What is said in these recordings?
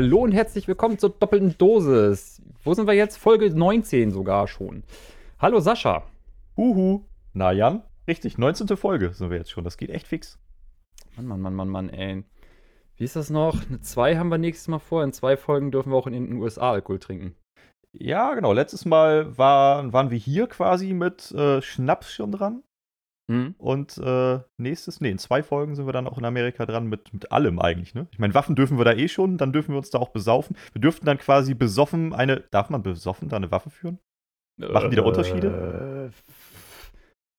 Hallo und herzlich willkommen zur doppelten Dosis. Wo sind wir jetzt? Folge 19 sogar schon. Hallo Sascha. Huhu. Na Jan, richtig, 19. Folge sind wir jetzt schon. Das geht echt fix. Mann, Mann, Mann, Mann, Mann, ey. Wie ist das noch? Eine 2 haben wir nächstes Mal vor. In zwei Folgen dürfen wir auch in den USA Alkohol trinken. Ja, genau. Letztes Mal war, waren wir hier quasi mit äh, Schnaps schon dran. Hm? Und äh, nächstes, nee, in zwei Folgen sind wir dann auch in Amerika dran mit, mit allem eigentlich, ne? Ich meine, Waffen dürfen wir da eh schon, dann dürfen wir uns da auch besaufen. Wir dürften dann quasi besoffen eine. Darf man besoffen da eine Waffe führen? Machen die da Unterschiede? Äh,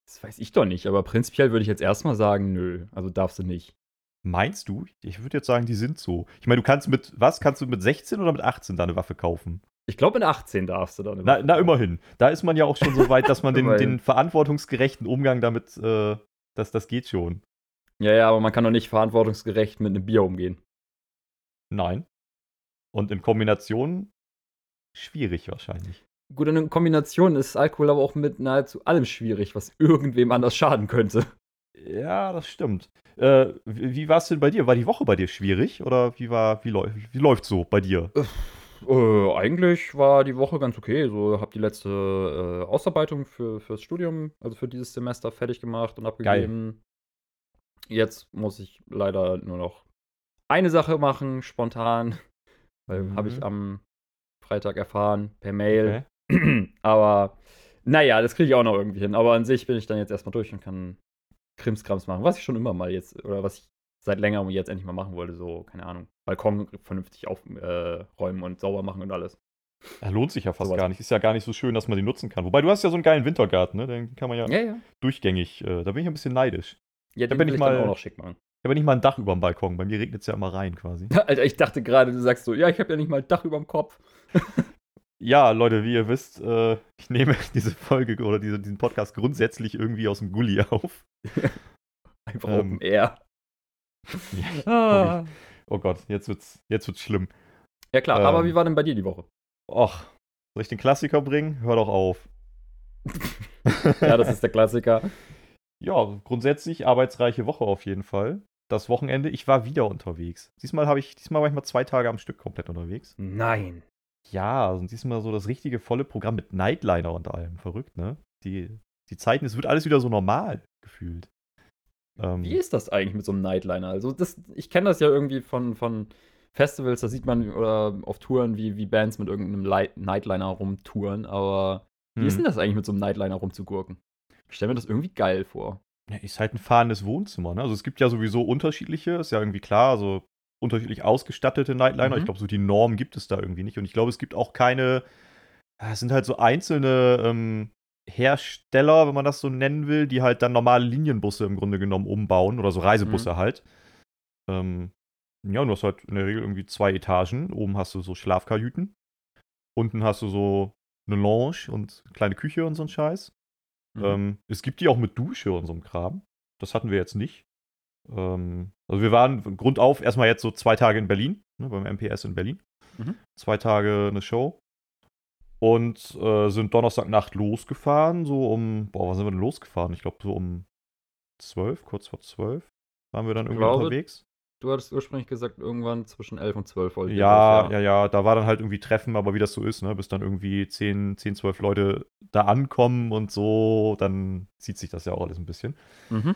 Das weiß ich doch nicht, aber prinzipiell würde ich jetzt erstmal sagen, nö, also darfst du nicht. Meinst du? Ich würde jetzt sagen, die sind so. Ich meine, du kannst mit, was? Kannst du mit 16 oder mit 18 da eine Waffe kaufen? Ich glaube, in 18 darfst du dann. Na, na, immerhin. Da ist man ja auch schon so weit, dass man den, den verantwortungsgerechten Umgang damit, äh, das, das geht schon. Ja, ja, aber man kann doch nicht verantwortungsgerecht mit einem Bier umgehen. Nein. Und in Kombination schwierig wahrscheinlich. Gut, in Kombination ist Alkohol aber auch mit nahezu allem schwierig, was irgendwem anders schaden könnte. Ja, das stimmt. Äh, wie wie war es denn bei dir? War die Woche bei dir schwierig? Oder wie war, wie, läu wie läuft so bei dir? Äh, eigentlich war die Woche ganz okay. So, habe die letzte äh, Ausarbeitung für fürs Studium, also für dieses Semester, fertig gemacht und abgegeben. Jetzt muss ich leider nur noch eine Sache machen, spontan. Weil Mhm. habe ich am Freitag erfahren, per Mail. Aber naja, das kriege ich auch noch irgendwie hin. Aber an sich bin ich dann jetzt erstmal durch und kann Krimskrams machen, was ich schon immer mal jetzt, oder was ich seit längerem jetzt endlich mal machen wollte. So, keine Ahnung, Balkon vernünftig aufräumen äh, und sauber machen und alles. Ja, lohnt sich ja fast Sowas. gar nicht. Ist ja gar nicht so schön, dass man die nutzen kann. Wobei du hast ja so einen geilen Wintergarten, ne? Den kann man ja, Ja, ja. durchgängig. Äh, da bin ich ein bisschen neidisch. Ja, Da den bin will ich ich mal- auch noch schick machen. Ich habe nicht mal ein Dach über dem Balkon. Bei mir regnet es ja immer rein quasi. Alter, ich dachte gerade, du sagst so, ja, ich habe ja nicht mal ein Dach über dem Kopf. Ja, Leute, wie ihr wisst, äh, ich nehme diese Folge oder diese, diesen Podcast grundsätzlich irgendwie aus dem Gully auf. Einfach Ähm, Open Air. Ja, Ah. Oh Gott, jetzt wird's, jetzt wird's schlimm. Ja klar, aber Ähm. wie war denn bei dir die Woche? Och, soll ich den Klassiker bringen? Hör doch auf. Ja, das ist der Klassiker. Ja, grundsätzlich arbeitsreiche Woche auf jeden Fall. Das Wochenende, ich war wieder unterwegs. Diesmal habe ich, diesmal war ich mal zwei Tage am Stück komplett unterwegs. Nein. Ja, und diesmal so das richtige volle Programm mit Nightliner und allem. Verrückt, ne? Die, die Zeiten, es wird alles wieder so normal gefühlt. Ähm, Wie ist das eigentlich mit so einem Nightliner? Also, das, ich kenne das ja irgendwie von, von Festivals, da sieht man oder auf Touren, wie, wie Bands mit irgendeinem Light Nightliner rumtouren, aber wie ist hm. denn das eigentlich mit so einem Nightliner rumzugurken? Ich stelle mir das irgendwie geil vor. Ja, ist halt ein fahrendes Wohnzimmer, ne? Also es gibt ja sowieso unterschiedliche, ist ja irgendwie klar, also unterschiedlich ausgestattete Nightliner. Mhm. Ich glaube, so die Norm gibt es da irgendwie nicht. Und ich glaube, es gibt auch keine, es sind halt so einzelne ähm, Hersteller, wenn man das so nennen will, die halt dann normale Linienbusse im Grunde genommen umbauen oder so Reisebusse halt. Ähm, ja, und du hast halt in der Regel irgendwie zwei Etagen. Oben hast du so Schlafkajüten. Unten hast du so eine Lounge und kleine Küche und so ein Scheiß. Mhm. Ähm, es gibt die auch mit Dusche und so einem Kram. Das hatten wir jetzt nicht. Ähm, also wir waren grundauf erstmal jetzt so zwei Tage in Berlin, ne, beim MPS in Berlin. Mhm. Zwei Tage eine Show. Und äh, sind Donnerstagnacht losgefahren, so um, boah, wann sind wir denn losgefahren? Ich glaube so um zwölf, kurz vor zwölf waren wir dann irgendwie glaube, unterwegs. Du hattest ursprünglich gesagt, irgendwann zwischen 11 und 12 wollte ich Ja, ja, ja, da war dann halt irgendwie Treffen, aber wie das so ist, ne, bis dann irgendwie 10, 10, 12 Leute da ankommen und so, dann zieht sich das ja auch alles ein bisschen. Mhm.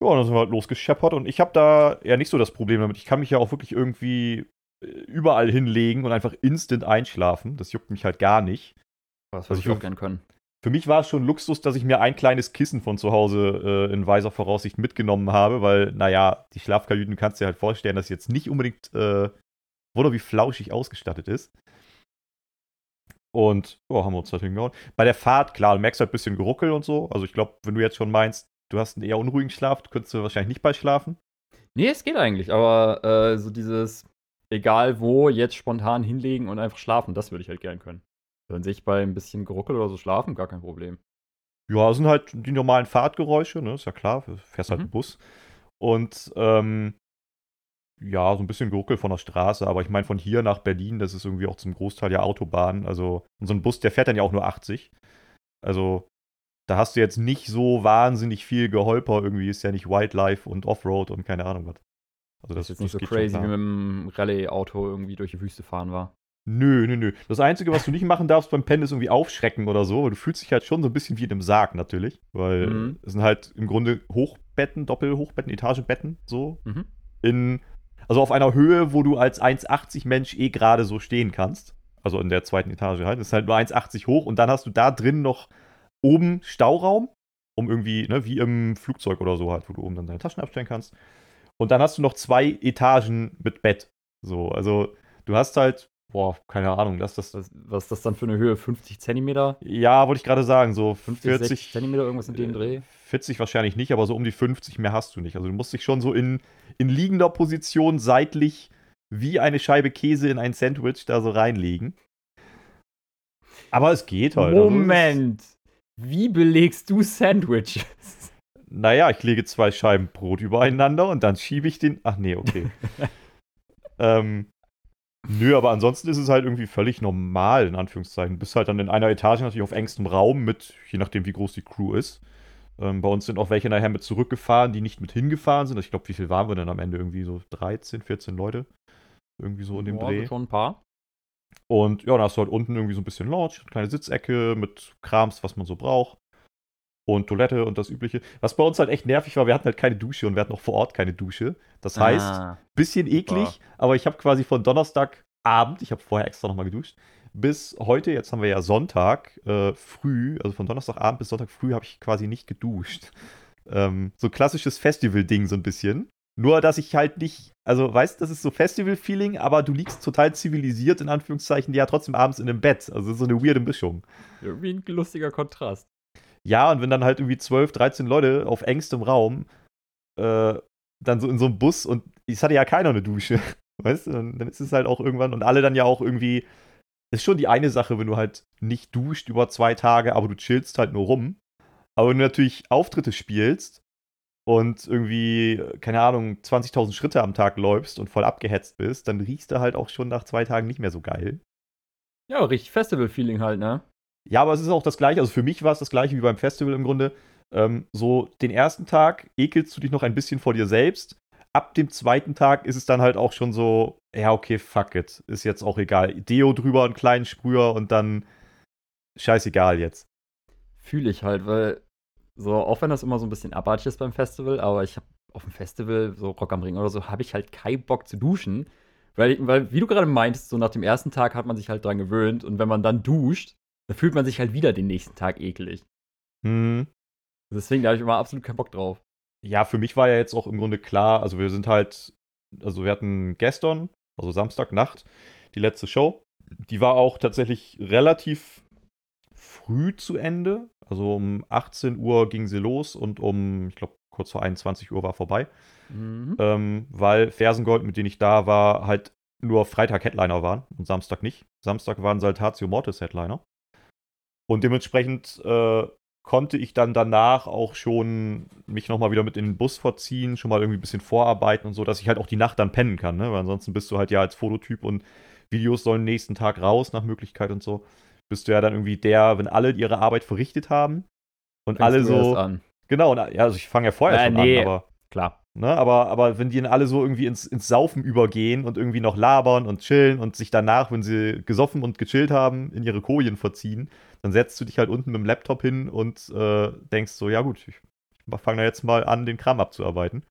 Ja, und dann sind wir halt losgescheppert und ich habe da ja nicht so das Problem damit. Ich kann mich ja auch wirklich irgendwie überall hinlegen und einfach instant einschlafen. Das juckt mich halt gar nicht. Das würde ich auch gern können. Für mich war es schon Luxus, dass ich mir ein kleines Kissen von zu Hause äh, in weiser Voraussicht mitgenommen habe, weil, naja, die Schlafkajüten kannst du dir halt vorstellen, dass sie jetzt nicht unbedingt äh, wunder wie flauschig ausgestattet ist. Und, oh, haben wir uns halt hingehauen. Bei der Fahrt, klar, du merkst halt ein bisschen Geruckel und so. Also ich glaube, wenn du jetzt schon meinst, du hast einen eher unruhigen Schlaf, könntest du wahrscheinlich nicht bei schlafen. Nee, es geht eigentlich, aber äh, so dieses, egal wo, jetzt spontan hinlegen und einfach schlafen, das würde ich halt gern können. Wenn sich bei ein bisschen Geruckel oder so schlafen, gar kein Problem. Ja, das sind halt die normalen Fahrtgeräusche, ne? Ist ja klar, du fährst halt Mhm. einen Bus. Und ähm, ja, so ein bisschen Geruckel von der Straße, aber ich meine, von hier nach Berlin, das ist irgendwie auch zum Großteil ja Autobahn. Also, und so ein Bus, der fährt dann ja auch nur 80. Also, da hast du jetzt nicht so wahnsinnig viel Geholper irgendwie, ist ja nicht Wildlife und Offroad und keine Ahnung was. Also das, das ist jetzt nicht so crazy wie mit einem Rallye-Auto irgendwie durch die Wüste fahren war. Nö, nö, nö. Das Einzige, was du nicht machen darfst beim Pennen, ist irgendwie aufschrecken oder so, weil du fühlst dich halt schon so ein bisschen wie in einem Sarg natürlich. Weil mhm. es sind halt im Grunde Hochbetten, Doppelhochbetten, Etagenbetten, so. Mhm. In, also auf einer Höhe, wo du als 1,80 Mensch eh gerade so stehen kannst. Also in der zweiten Etage halt. Das ist halt nur 1,80 hoch und dann hast du da drin noch oben Stauraum, um irgendwie, ne, wie im Flugzeug oder so halt, wo du oben dann deine Taschen abstellen kannst. Und dann hast du noch zwei Etagen mit Bett. So, also du hast halt Boah, keine Ahnung, lass das. Was, was ist das dann für eine Höhe? 50 Zentimeter? Ja, wollte ich gerade sagen, so 50, 40 Zentimeter, irgendwas in dem Dreh? 40 wahrscheinlich nicht, aber so um die 50 mehr hast du nicht. Also du musst dich schon so in, in liegender Position seitlich wie eine Scheibe Käse in ein Sandwich da so reinlegen. Aber es geht halt. Also Moment! Also wie belegst du Sandwiches? Naja, ich lege zwei Scheiben Brot übereinander und dann schiebe ich den. Ach nee, okay. ähm, Nö, aber ansonsten ist es halt irgendwie völlig normal, in Anführungszeichen. Du bist halt dann in einer Etage natürlich auf engstem Raum mit, je nachdem, wie groß die Crew ist. Ähm, bei uns sind auch welche nachher mit zurückgefahren, die nicht mit hingefahren sind. Ich glaube, wie viel waren wir denn am Ende? Irgendwie so 13, 14 Leute. Irgendwie so in dem Boah, Dreh. schon ein paar. Und ja, dann hast du halt unten irgendwie so ein bisschen Lounge, eine kleine Sitzecke mit Krams, was man so braucht. Und Toilette und das Übliche. Was bei uns halt echt nervig war, wir hatten halt keine Dusche und wir hatten auch vor Ort keine Dusche. Das heißt, ah, bisschen eklig, super. aber ich habe quasi von Donnerstagabend, ich habe vorher extra nochmal geduscht, bis heute, jetzt haben wir ja Sonntag äh, früh, also von Donnerstagabend bis Sonntag früh habe ich quasi nicht geduscht. Ähm, so klassisches Festival-Ding so ein bisschen. Nur, dass ich halt nicht, also weißt, das ist so Festival-Feeling, aber du liegst total zivilisiert, in Anführungszeichen, ja trotzdem abends in einem Bett. Also so eine weirde Mischung. Irgendwie ein lustiger Kontrast. Ja, und wenn dann halt irgendwie 12, 13 Leute auf engstem Raum, äh, dann so in so einem Bus und es hatte ja keiner eine Dusche, weißt du, dann, ist es halt auch irgendwann und alle dann ja auch irgendwie, ist schon die eine Sache, wenn du halt nicht duscht über zwei Tage, aber du chillst halt nur rum. Aber wenn du natürlich Auftritte spielst und irgendwie, keine Ahnung, 20.000 Schritte am Tag läufst und voll abgehetzt bist, dann riechst du halt auch schon nach zwei Tagen nicht mehr so geil. Ja, richtig Festival-Feeling halt, ne? Ja, aber es ist auch das Gleiche. Also für mich war es das Gleiche wie beim Festival im Grunde. Ähm, so den ersten Tag ekelst du dich noch ein bisschen vor dir selbst. Ab dem zweiten Tag ist es dann halt auch schon so, ja, okay, fuck it. Ist jetzt auch egal. Deo drüber, einen kleinen Sprüher und dann scheißegal jetzt. Fühle ich halt, weil so, auch wenn das immer so ein bisschen abartig ist beim Festival, aber ich habe auf dem Festival, so Rock am Ring oder so, habe ich halt keinen Bock zu duschen. Weil, weil, wie du gerade meintest, so nach dem ersten Tag hat man sich halt dran gewöhnt und wenn man dann duscht, da fühlt man sich halt wieder den nächsten Tag eklig. Hm. Deswegen da habe ich immer absolut keinen Bock drauf. Ja, für mich war ja jetzt auch im Grunde klar, also wir sind halt, also wir hatten gestern, also Samstagnacht, die letzte Show. Die war auch tatsächlich relativ früh zu Ende. Also um 18 Uhr ging sie los und um, ich glaube, kurz vor 21 Uhr war vorbei. Mhm. Ähm, weil Fersengold, mit denen ich da war, halt nur Freitag Headliner waren und Samstag nicht. Samstag waren Saltatio Mortis Headliner. Und dementsprechend äh, konnte ich dann danach auch schon mich nochmal wieder mit in den Bus verziehen, schon mal irgendwie ein bisschen vorarbeiten und so, dass ich halt auch die Nacht dann pennen kann, ne? Weil ansonsten bist du halt ja als Fototyp und Videos sollen nächsten Tag raus nach Möglichkeit und so. Bist du ja dann irgendwie der, wenn alle ihre Arbeit verrichtet haben und Fängst alle so. An. Genau, ja, also ich fange ja vorher äh, schon nee, an, aber. Klar. Ne, aber, aber wenn die dann alle so irgendwie ins, ins Saufen übergehen und irgendwie noch labern und chillen und sich danach, wenn sie gesoffen und gechillt haben, in ihre Kojen verziehen, dann setzt du dich halt unten mit dem Laptop hin und äh, denkst so, ja gut, ich, ich fange da jetzt mal an, den Kram abzuarbeiten.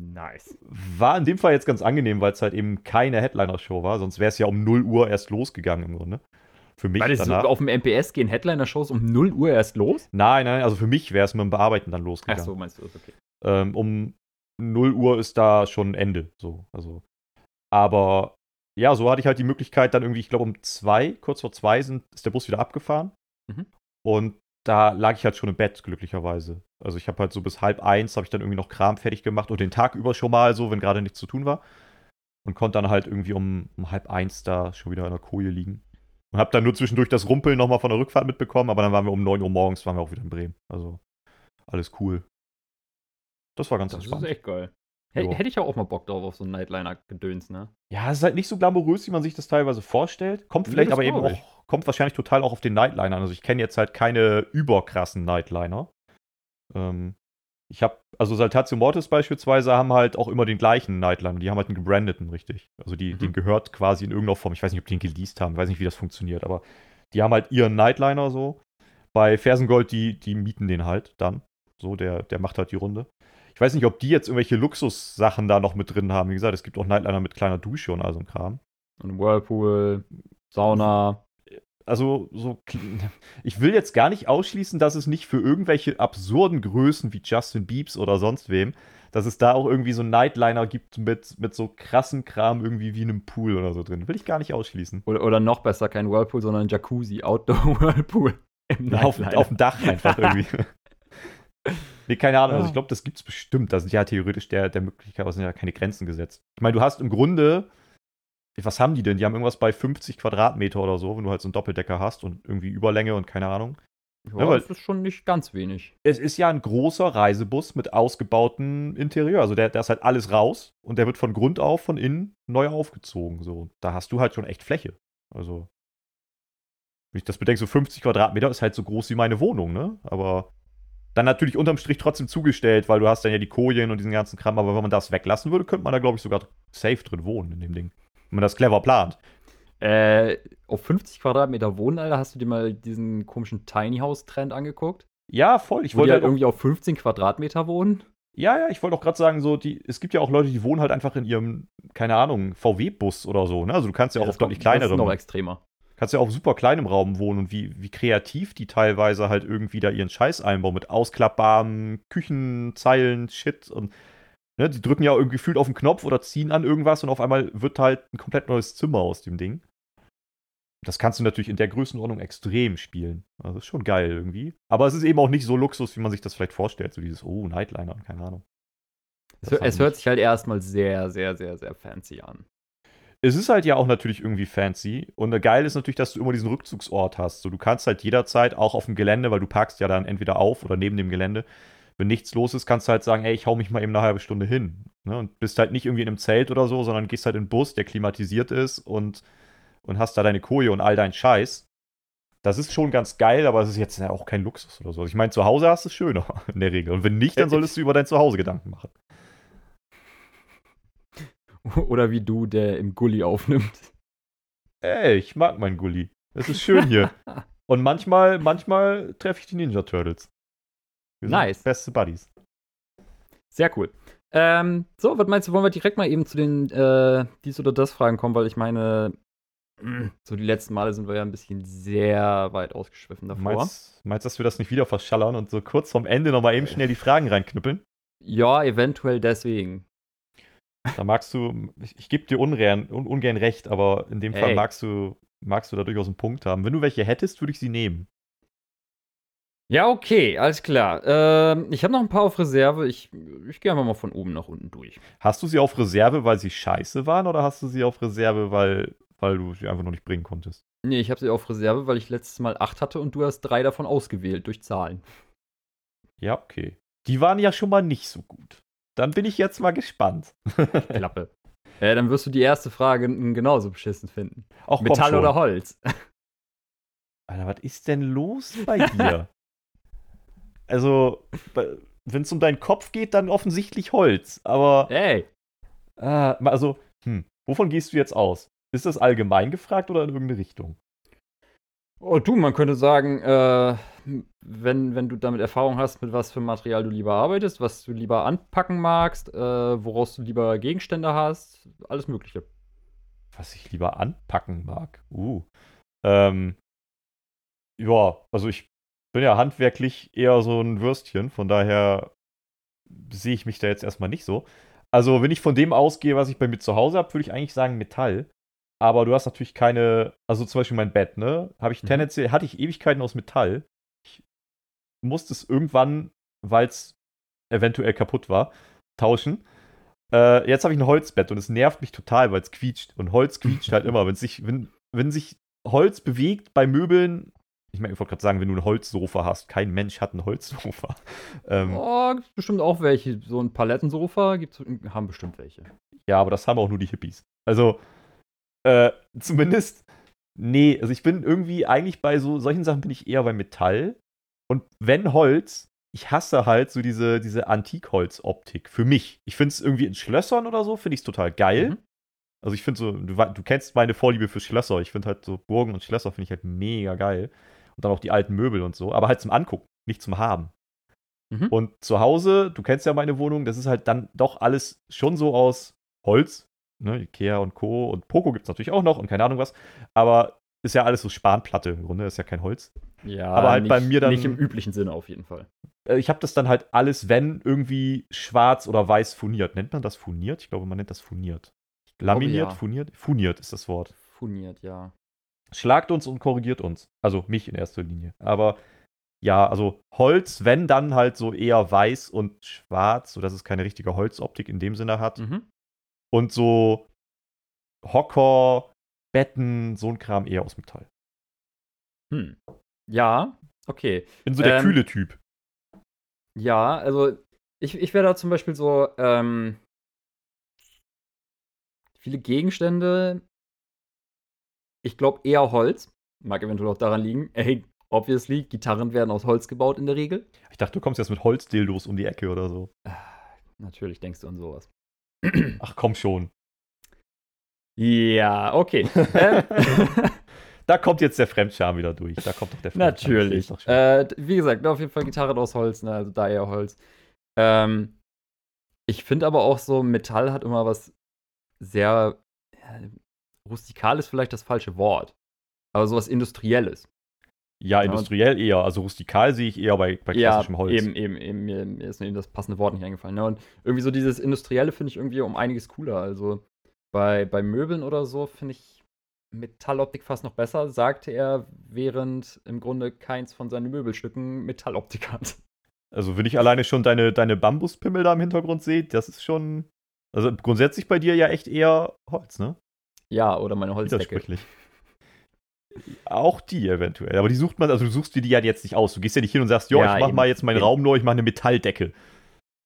Nice. War in dem Fall jetzt ganz angenehm, weil es halt eben keine Headliner-Show war, sonst wäre es ja um 0 Uhr erst losgegangen im Grunde. Für mich Weil danach, auf dem MPS gehen Headliner-Shows um 0 Uhr erst los? Nein, nein, also für mich wäre es mit dem Bearbeiten dann losgegangen. Ach so, meinst du, okay. Ähm, um 0 Uhr ist da schon Ende. So, also. Aber ja, so hatte ich halt die Möglichkeit, dann irgendwie, ich glaube, um zwei, kurz vor zwei sind, ist der Bus wieder abgefahren. Mhm. Und da lag ich halt schon im Bett, glücklicherweise. Also ich habe halt so bis halb eins, habe ich dann irgendwie noch Kram fertig gemacht und den Tag über schon mal so, wenn gerade nichts zu tun war. Und konnte dann halt irgendwie um, um halb eins da schon wieder in der Koje liegen. Und habe dann nur zwischendurch das Rumpeln nochmal von der Rückfahrt mitbekommen, aber dann waren wir um 9 Uhr morgens, waren wir auch wieder in Bremen. Also alles cool. Das war ganz das entspannt. Das ist echt geil. Hätte ich auch mal Bock drauf auf so ein Nightliner-Gedöns, ne? Ja, es ist halt nicht so glamourös, wie man sich das teilweise vorstellt. Kommt vielleicht nee, aber eben auch, kommt wahrscheinlich total auch auf den Nightliner an. Also ich kenne jetzt halt keine überkrassen Nightliner. Ähm, Ich habe, also Saltatio Mortis beispielsweise haben halt auch immer den gleichen Nightliner. Die haben halt einen gebrandeten, richtig. Also die, mhm. den gehört quasi in irgendeiner Form. Ich weiß nicht, ob die ihn geleast haben, ich weiß nicht, wie das funktioniert, aber die haben halt ihren Nightliner so. Bei Fersengold, die, die mieten den halt dann. So, der, der macht halt die Runde. Ich weiß nicht, ob die jetzt irgendwelche Luxussachen da noch mit drin haben. Wie gesagt, es gibt auch Nightliner mit kleiner Dusche und all so ein Kram. Und Whirlpool, Sauna also so, ich will jetzt gar nicht ausschließen, dass es nicht für irgendwelche absurden Größen wie Justin Biebs oder sonst wem, dass es da auch irgendwie so einen Nightliner gibt mit, mit so krassen Kram irgendwie wie einem Pool oder so drin. Will ich gar nicht ausschließen. Oder, oder noch besser, kein Whirlpool, sondern ein Jacuzzi, Outdoor Whirlpool. Ja, auf, auf, dem Dach einfach irgendwie. Nee, keine Ahnung. Also ich glaube, das gibt es bestimmt. Da sind ja theoretisch der, der Möglichkeit, sind ja keine Grenzen gesetzt. Ich meine, du hast im Grunde was haben die denn? Die haben irgendwas bei 50 Quadratmeter oder so, wenn du halt so einen Doppeldecker hast und irgendwie Überlänge und keine Ahnung. Ja, ja das ist schon nicht ganz wenig. Es ist ja ein großer Reisebus mit ausgebautem Interieur. Also der, der ist halt alles raus und der wird von Grund auf, von innen neu aufgezogen. So, da hast du halt schon echt Fläche. Also, wenn ich das bedenke, so 50 Quadratmeter ist halt so groß wie meine Wohnung, ne? Aber dann natürlich unterm Strich trotzdem zugestellt, weil du hast dann ja die Kojen und diesen ganzen Kram. Aber wenn man das weglassen würde, könnte man da, glaube ich, sogar safe drin wohnen in dem Ding wenn man das clever plant. Äh, auf 50 Quadratmeter wohnen, Alter, hast du dir mal diesen komischen Tiny House Trend angeguckt? Ja, voll. Ich wollte halt irgendwie auf 15 Quadratmeter wohnen. Ja, ja, ich wollte auch gerade sagen, so, die, es gibt ja auch Leute, die wohnen halt einfach in ihrem, keine Ahnung, VW-Bus oder so, ne? Also du kannst ja, ja auch auf deutlich kleinerem. Das ist noch extremer. Kannst ja auch super kleinem Raum wohnen und wie, wie kreativ die teilweise halt irgendwie da ihren Scheiß einbauen mit ausklappbaren Küchenzeilen, Shit und Ne, die drücken ja irgendwie gefühlt auf den Knopf oder ziehen an irgendwas und auf einmal wird halt ein komplett neues Zimmer aus dem Ding. Das kannst du natürlich in der Größenordnung extrem spielen. Also ist schon geil irgendwie. Aber es ist eben auch nicht so Luxus, wie man sich das vielleicht vorstellt. So dieses, oh, Nightliner, keine Ahnung. Es, es hört sich halt erstmal sehr, sehr, sehr, sehr fancy an. Es ist halt ja auch natürlich irgendwie fancy. Und geil ist natürlich, dass du immer diesen Rückzugsort hast. So, du kannst halt jederzeit auch auf dem Gelände, weil du parkst ja dann entweder auf oder neben dem Gelände, wenn nichts los ist, kannst du halt sagen, ey, ich hau mich mal eben eine halbe Stunde hin. Ne? Und bist halt nicht irgendwie in einem Zelt oder so, sondern gehst halt in den Bus, der klimatisiert ist und, und hast da deine Koje und all deinen Scheiß. Das ist schon ganz geil, aber es ist jetzt ja auch kein Luxus oder so. Ich meine, zu Hause hast du es schöner in der Regel. Und wenn nicht, dann solltest du über dein Zuhause Gedanken machen. Oder wie du, der im Gully aufnimmt. Ey, ich mag meinen Gully. Es ist schön hier. Und manchmal, manchmal treffe ich die Ninja Turtles. Wir nice. Beste Buddies. Sehr cool. Ähm, so, was meinst du, wollen wir direkt mal eben zu den äh, dies oder das Fragen kommen, weil ich meine, so die letzten Male sind wir ja ein bisschen sehr weit ausgeschwiffen davor. Meinst, meinst dass wir das nicht wieder verschallern und so kurz vorm Ende nochmal eben schnell die Fragen reinknüppeln? Ja, eventuell deswegen. Da magst du, ich, ich gebe dir ungern, un, ungern recht, aber in dem Fall Ey. magst du, magst du da durchaus einen Punkt haben. Wenn du welche hättest, würde ich sie nehmen. Ja, okay, alles klar. Ähm, ich habe noch ein paar auf Reserve. Ich, ich gehe einfach mal von oben nach unten durch. Hast du sie auf Reserve, weil sie scheiße waren, oder hast du sie auf Reserve, weil, weil du sie einfach noch nicht bringen konntest? Nee, ich habe sie auf Reserve, weil ich letztes Mal acht hatte und du hast drei davon ausgewählt durch Zahlen. Ja, okay. Die waren ja schon mal nicht so gut. Dann bin ich jetzt mal gespannt. Klappe. Äh, dann wirst du die erste Frage genauso beschissen finden. Auch Metall oder Holz? Alter, was ist denn los bei dir? Also, wenn es um deinen Kopf geht, dann offensichtlich Holz. Aber. Hey! Äh, also, hm, wovon gehst du jetzt aus? Ist das allgemein gefragt oder in irgendeine Richtung? Oh, du, man könnte sagen, äh, wenn, wenn du damit Erfahrung hast, mit was für Material du lieber arbeitest, was du lieber anpacken magst, äh, woraus du lieber Gegenstände hast, alles Mögliche. Was ich lieber anpacken mag? Uh. Ähm, ja, also ich bin ja handwerklich eher so ein Würstchen, von daher sehe ich mich da jetzt erstmal nicht so. Also, wenn ich von dem ausgehe, was ich bei mir zu Hause habe, würde ich eigentlich sagen Metall. Aber du hast natürlich keine, also zum Beispiel mein Bett, ne? Habe ich mhm. tendenziell, hatte ich Ewigkeiten aus Metall. Ich musste es irgendwann, weil es eventuell kaputt war, tauschen. Äh, jetzt habe ich ein Holzbett und es nervt mich total, weil es quietscht. Und Holz quietscht halt immer. Wenn sich, wenn, wenn sich Holz bewegt bei Möbeln, ich meine, ich wollte gerade sagen, wenn du ein Holzsofa hast, kein Mensch hat ein Holzsofa. Ähm, oh, gibt bestimmt auch welche. So ein Palettensofa gibt's, haben bestimmt welche. Ja, aber das haben auch nur die Hippies. Also, äh, zumindest, nee, also ich bin irgendwie eigentlich bei so solchen Sachen bin ich eher bei Metall. Und wenn Holz, ich hasse halt so diese, diese Antikholz-Optik. Für mich. Ich finde es irgendwie in Schlössern oder so, finde ich es total geil. Mhm. Also ich finde so, du, du, kennst meine Vorliebe für Schlösser. Ich finde halt so Burgen und Schlösser finde ich halt mega geil. Und dann auch die alten Möbel und so. Aber halt zum Angucken, nicht zum Haben. Mhm. Und zu Hause, du kennst ja meine Wohnung, das ist halt dann doch alles schon so aus Holz. Ne, Ikea und Co. Und Poco gibt es natürlich auch noch und keine Ahnung was. Aber ist ja alles so Spanplatte im Grunde, ist ja kein Holz. Ja, aber halt nicht, bei mir dann. Nicht im üblichen Sinne auf jeden Fall. Äh, ich habe das dann halt alles, wenn, irgendwie schwarz oder weiß furniert. Nennt man das furniert? Ich glaube, man nennt das furniert. Laminiert, ja. furniert? Furniert ist das Wort. Furniert, ja. Schlagt uns und korrigiert uns. Also mich in erster Linie. Aber ja, also Holz, wenn dann halt so eher weiß und schwarz, sodass es keine richtige Holzoptik in dem Sinne hat. Mhm. Und so Hocker, Betten, so ein Kram eher aus Metall. Hm. Ja, okay. Bin so der ähm, kühle Typ. Ja, also ich, ich wäre da zum Beispiel so, ähm, viele Gegenstände, ich glaube eher Holz. Mag eventuell auch daran liegen. Ey, obviously, Gitarren werden aus Holz gebaut in der Regel. Ich dachte, du kommst jetzt mit Holzdildos um die Ecke oder so. Natürlich denkst du an sowas. Ach komm schon. Ja, okay. Ähm, da kommt jetzt der Fremdscham wieder durch. Da kommt doch der Fremdscham. Natürlich. Äh, wie gesagt, auf jeden Fall Gitarre aus Holz, ne? also da eher Holz. Ähm, ich finde aber auch so, Metall hat immer was sehr. Ja, rustikal ist vielleicht das falsche Wort. Aber sowas Industrielles. Ja, industriell eher. Also rustikal sehe ich eher bei, bei klassischem ja, Holz. Eben, eben, eben. Mir ist eben das passende Wort nicht eingefallen. Ne? Und irgendwie so dieses Industrielle finde ich irgendwie um einiges cooler. Also bei, bei Möbeln oder so finde ich Metalloptik fast noch besser, sagte er, während im Grunde keins von seinen Möbelstücken Metalloptik hat. Also, wenn ich alleine schon deine, deine Bambuspimmel da im Hintergrund sehe, das ist schon. Also grundsätzlich bei dir ja echt eher Holz, ne? Ja, oder meine Holzdecke. Auch die eventuell. Aber die sucht man, also du suchst dir die ja jetzt nicht aus. Du gehst ja nicht hin und sagst, ja, ich mach eben. mal jetzt meinen eben. Raum neu, ich mach eine Metalldecke.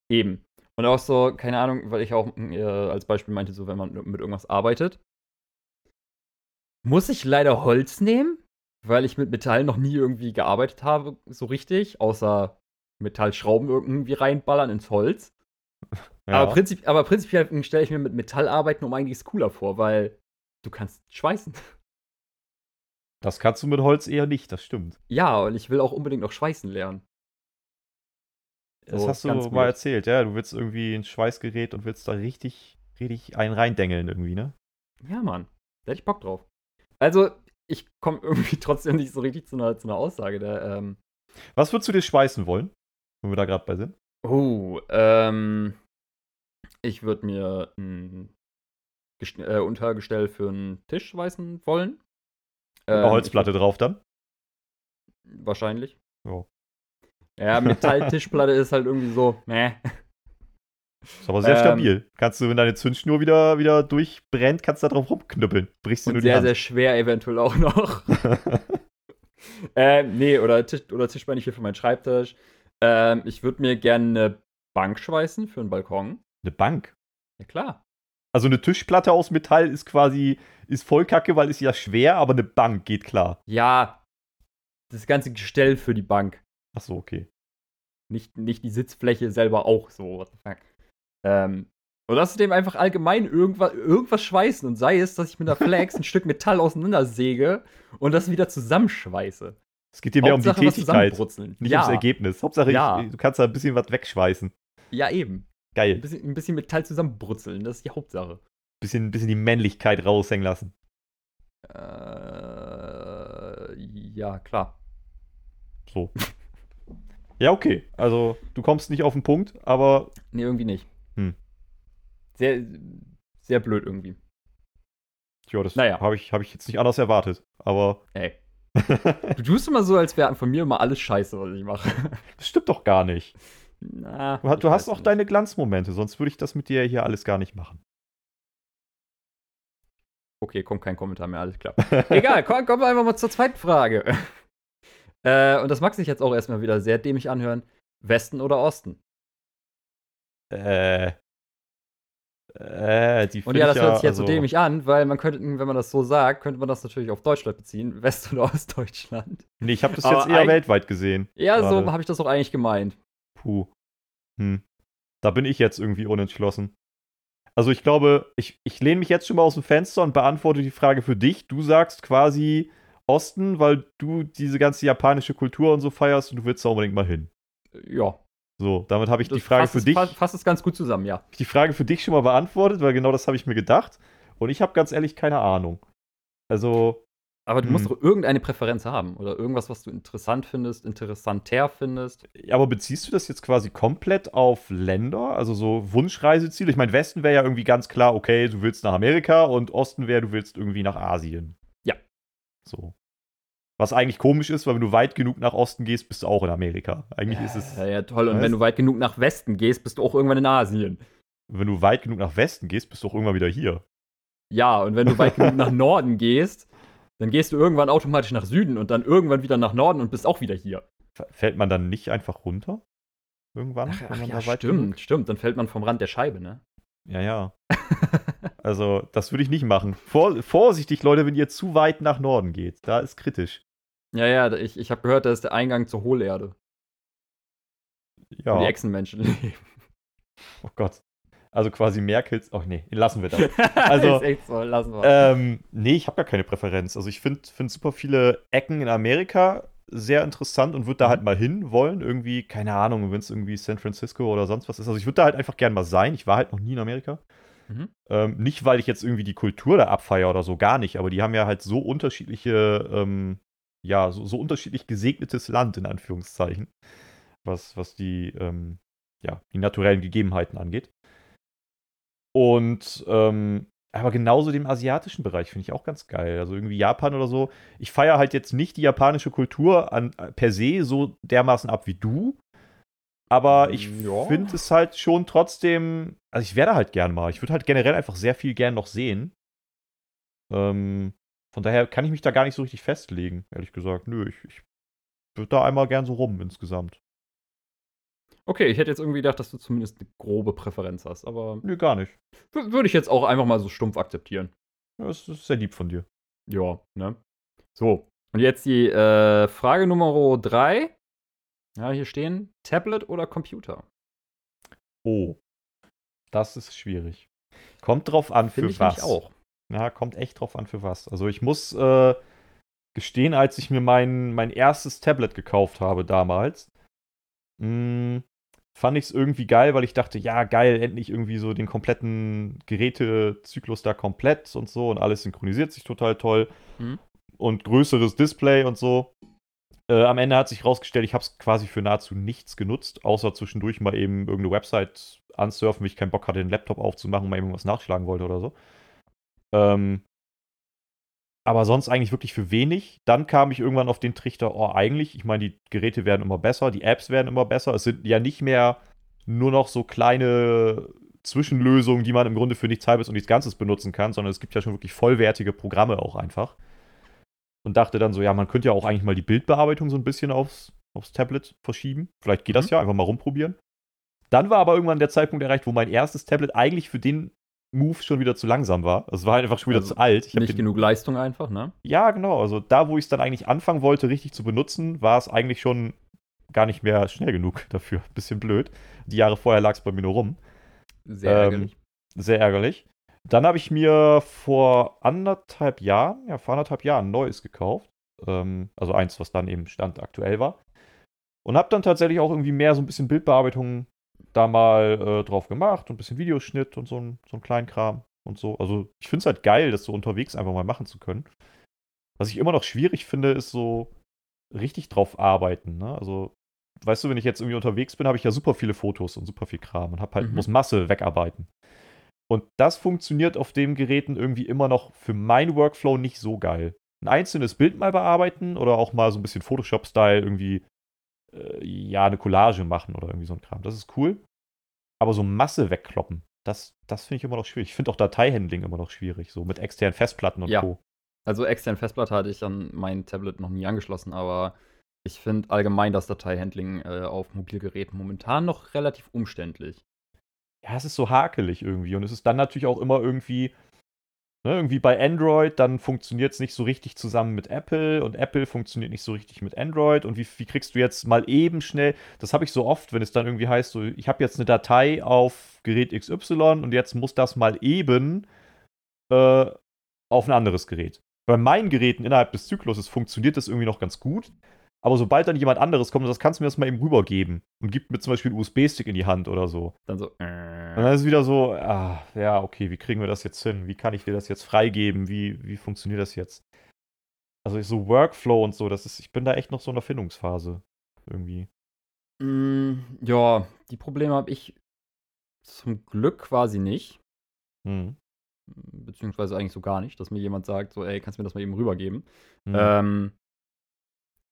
Eben. Und auch so, keine Ahnung, weil ich auch äh, als Beispiel meinte, so, wenn man mit irgendwas arbeitet, muss ich leider Holz nehmen, weil ich mit Metall noch nie irgendwie gearbeitet habe, so richtig, außer Metallschrauben irgendwie reinballern ins Holz. Ja. Aber, prinzip, aber prinzipiell stelle ich mir mit Metallarbeiten um einiges cooler vor, weil du kannst schweißen. Das kannst du mit Holz eher nicht, das stimmt. Ja, und ich will auch unbedingt noch schweißen lernen. Das so, hast du mal weird. erzählt, ja. Du willst irgendwie ein Schweißgerät und willst da richtig, richtig einen reindengeln irgendwie, ne? Ja, Mann. Da hätte ich Bock drauf. Also, ich komme irgendwie trotzdem nicht so richtig zu einer, zu einer Aussage. Da, ähm Was würdest du dir schweißen wollen, wenn wir da gerade bei sind? Oh, ähm. Ich würde mir ein Gest äh, Untergestell für einen Tisch schweißen wollen. Ähm, Eine Holzplatte drauf dann? Wahrscheinlich. Ja. Ja, Metalltischplatte ist halt irgendwie so, meh. Ist aber sehr ähm, stabil. Kannst du, wenn deine Zündschnur wieder, wieder durchbrennt, kannst du da drauf rumknüppeln. Brichst du nur sehr, die Hand. sehr schwer eventuell auch noch. ähm, nee, oder, Tisch, oder Tischbein hier für meinen Schreibtisch. Ähm, ich würde mir gerne eine Bank schweißen für einen Balkon. Eine Bank? Ja, klar. Also eine Tischplatte aus Metall ist quasi, ist voll kacke, weil ist ja schwer, aber eine Bank geht klar. Ja, das ganze Gestell für die Bank. Ach so, okay. Nicht, nicht die Sitzfläche selber auch so, what the fuck. Ähm, und außerdem einfach allgemein irgendwas, irgendwas schweißen und sei es, dass ich mit einer Flex ein Stück Metall auseinandersäge und das wieder zusammenschweiße. Es geht dir mehr Hauptsache, um die Tätigkeit, nicht ja. ums Ergebnis. Hauptsache, ja. ich, du kannst da ein bisschen was wegschweißen. Ja, eben. Geil. Ein bisschen, ein bisschen Metall zusammenbrutzeln, das ist die Hauptsache. Bisschen, bisschen die Männlichkeit raushängen lassen. Äh, ja, klar. So. ja, okay. Also, du kommst nicht auf den Punkt, aber. Nee, irgendwie nicht. Hm. Sehr, sehr blöd irgendwie. Ja, das naja. habe ich, hab ich jetzt nicht anders erwartet, aber. Ey. du tust immer so, als wäre von mir immer alles scheiße, was ich mache. Das stimmt doch gar nicht. Na, du, du hast auch nicht. deine Glanzmomente, sonst würde ich das mit dir hier alles gar nicht machen. Okay, kommt kein Kommentar mehr, alles klar. Egal, komm, kommen wir einfach mal zur zweiten Frage. äh, und das mag sich jetzt auch erstmal wieder sehr dämlich anhören. Westen oder Osten? Äh. Äh, die Und ja, das hört sich jetzt also, so dämlich an, weil man könnte, wenn man das so sagt, könnte man das natürlich auf Deutschland beziehen, West- oder Ostdeutschland. Nee, ich habe das Aber jetzt eher weltweit gesehen. Ja, so habe ich das auch eigentlich gemeint. Puh. Hm. Da bin ich jetzt irgendwie unentschlossen. Also ich glaube, ich, ich lehne mich jetzt schon mal aus dem Fenster und beantworte die Frage für dich. Du sagst quasi Osten, weil du diese ganze japanische Kultur und so feierst und du willst da unbedingt mal hin. Ja. So, damit habe ich das die Frage für dich. Fasst es ganz gut zusammen, ja. Die Frage für dich schon mal beantwortet, weil genau das habe ich mir gedacht. Und ich habe ganz ehrlich keine Ahnung. Also. Aber du musst hm. doch irgendeine Präferenz haben oder irgendwas, was du interessant findest, interessanter findest. Ja, aber beziehst du das jetzt quasi komplett auf Länder? Also so Wunschreiseziele? Ich meine, Westen wäre ja irgendwie ganz klar, okay, du willst nach Amerika und Osten wäre, du willst irgendwie nach Asien. Ja. So. Was eigentlich komisch ist, weil wenn du weit genug nach Osten gehst, bist du auch in Amerika. Eigentlich ja, ist es. Ja, ja, toll. Und wenn du weit genug nach Westen gehst, bist du auch irgendwann in Asien. Wenn du weit genug nach Westen gehst, bist du auch irgendwann wieder hier. Ja, und wenn du weit genug nach Norden gehst, dann gehst du irgendwann automatisch nach Süden und dann irgendwann wieder nach Norden und bist auch wieder hier. Fällt man dann nicht einfach runter? Irgendwann? Ach, ach ja, stimmt, genug? stimmt. Dann fällt man vom Rand der Scheibe, ne? Ja, ja. also, das würde ich nicht machen. Vor, vorsichtig, Leute, wenn ihr zu weit nach Norden geht. Da ist kritisch. Ja, ja, ich, ich habe gehört, das ist der Eingang zur Hohlerde. Ja. Wo die Echsenmenschen leben. Oh Gott. Also quasi Merkels. Oh nee, lassen wir das. Also, ist echt so, lassen wir. Ähm, nee, ich habe gar keine Präferenz. Also ich finde find super viele Ecken in Amerika sehr interessant und würde da halt mal hin wollen. Irgendwie, keine Ahnung, wenn es irgendwie San Francisco oder sonst was ist. Also ich würde da halt einfach gern mal sein. Ich war halt noch nie in Amerika. Mhm. Ähm, nicht, weil ich jetzt irgendwie die Kultur da abfeiere oder so, gar nicht. Aber die haben ja halt so unterschiedliche ähm, ja, so, so, unterschiedlich gesegnetes Land, in Anführungszeichen, was, was die, ähm, ja, die naturellen Gegebenheiten angeht. Und ähm, aber genauso dem asiatischen Bereich finde ich auch ganz geil. Also irgendwie Japan oder so. Ich feiere halt jetzt nicht die japanische Kultur an, per se so dermaßen ab wie du. Aber ich ja. finde es halt schon trotzdem. Also ich werde halt gern mal. Ich würde halt generell einfach sehr viel gern noch sehen. Ähm, von daher kann ich mich da gar nicht so richtig festlegen, ehrlich gesagt. Nö, ich, ich würde da einmal gern so rum insgesamt. Okay, ich hätte jetzt irgendwie gedacht, dass du zumindest eine grobe Präferenz hast, aber. Nö, gar nicht. Würde ich jetzt auch einfach mal so stumpf akzeptieren. Das ist sehr lieb von dir. Ja, ne? So. Und jetzt die äh, Frage Nummer drei. Ja, hier stehen: Tablet oder Computer? Oh. Das ist schwierig. Kommt drauf an, Find für ich was. auch. Ja, kommt echt drauf an, für was. Also ich muss äh, gestehen, als ich mir mein, mein erstes Tablet gekauft habe damals, mh, hm, fand ich es irgendwie geil, weil ich dachte, ja, geil, endlich irgendwie so den kompletten Gerätezyklus da komplett und so und alles synchronisiert sich total toll. Mhm. Und größeres Display und so. Äh, am Ende hat sich herausgestellt, ich habe es quasi für nahezu nichts genutzt, außer zwischendurch mal eben irgendeine Website ansurfen, weil ich keinen Bock hatte, den Laptop aufzumachen und mal irgendwas nachschlagen wollte oder so. Ähm, aber sonst eigentlich wirklich für wenig. Dann kam ich irgendwann auf den Trichter, oh, eigentlich, ich meine, die Geräte werden immer besser, die Apps werden immer besser. Es sind ja nicht mehr nur noch so kleine Zwischenlösungen, die man im Grunde für nichts Halbes und nichts Ganzes benutzen kann, sondern es gibt ja schon wirklich vollwertige Programme auch einfach. Und dachte dann so, ja, man könnte ja auch eigentlich mal die Bildbearbeitung so ein bisschen aufs, aufs Tablet verschieben. Vielleicht geht das mhm. ja, einfach mal rumprobieren. Dann war aber irgendwann der Zeitpunkt erreicht, wo mein erstes Tablet eigentlich für den Move schon wieder zu langsam war. Es war einfach schon wieder also zu alt. Ich nicht den, genug Leistung einfach, ne? Ja, genau. Also da, wo ich es dann eigentlich anfangen wollte, richtig zu benutzen, war es eigentlich schon gar nicht mehr schnell genug dafür. Bisschen blöd. Die Jahre vorher lag es bei mir nur rum. Sehr ähm, ärgerlich. Sehr ärgerlich. Dann habe ich mir vor anderthalb Jahren, ja, vor anderthalb Jahren ein neues gekauft. Ähm, also eins, was dann eben Stand aktuell war. Und habe dann tatsächlich auch irgendwie mehr so ein bisschen Bildbearbeitung da mal äh, drauf gemacht und ein bisschen Videoschnitt und so ein, so ein kleinen Kram und so. Also ich finde es halt geil, das so unterwegs einfach mal machen zu können. Was ich immer noch schwierig finde, ist so richtig drauf arbeiten. Ne? Also, weißt du, wenn ich jetzt irgendwie unterwegs bin, habe ich ja super viele Fotos und super viel Kram und habe halt, mhm. muss Masse wegarbeiten. Und das funktioniert auf den Geräten irgendwie immer noch für meinen Workflow nicht so geil. Ein einzelnes Bild mal bearbeiten oder auch mal so ein bisschen Photoshop-Style irgendwie äh, ja, eine Collage machen oder irgendwie so ein Kram. Das ist cool. Aber so Masse wegkloppen, das, das finde ich immer noch schwierig. Ich finde auch Dateihandling immer noch schwierig, so mit externen Festplatten und ja. Co. Also externe Festplatte hatte ich an mein Tablet noch nie angeschlossen, aber ich finde allgemein das Dateihandling äh, auf Mobilgeräten momentan noch relativ umständlich. Ja, es ist so hakelig irgendwie und es ist dann natürlich auch immer irgendwie Ne, irgendwie bei Android, dann funktioniert es nicht so richtig zusammen mit Apple und Apple funktioniert nicht so richtig mit Android. Und wie, wie kriegst du jetzt mal eben schnell, das habe ich so oft, wenn es dann irgendwie heißt, so, ich habe jetzt eine Datei auf Gerät XY und jetzt muss das mal eben äh, auf ein anderes Gerät. Bei meinen Geräten innerhalb des Zykluses funktioniert das irgendwie noch ganz gut. Aber sobald dann jemand anderes kommt, das kannst du mir das mal eben rübergeben und gibt mir zum Beispiel einen USB-Stick in die Hand oder so. Dann so. Äh. Und dann ist es wieder so, ah, ja, okay, wie kriegen wir das jetzt hin? Wie kann ich dir das jetzt freigeben? Wie, wie funktioniert das jetzt? Also so Workflow und so, das ist, ich bin da echt noch so in der Findungsphase. Irgendwie. Mm, ja, die Probleme habe ich zum Glück quasi nicht. Hm. Beziehungsweise eigentlich so gar nicht, dass mir jemand sagt, so, ey, kannst du mir das mal eben rübergeben? Hm. Ähm,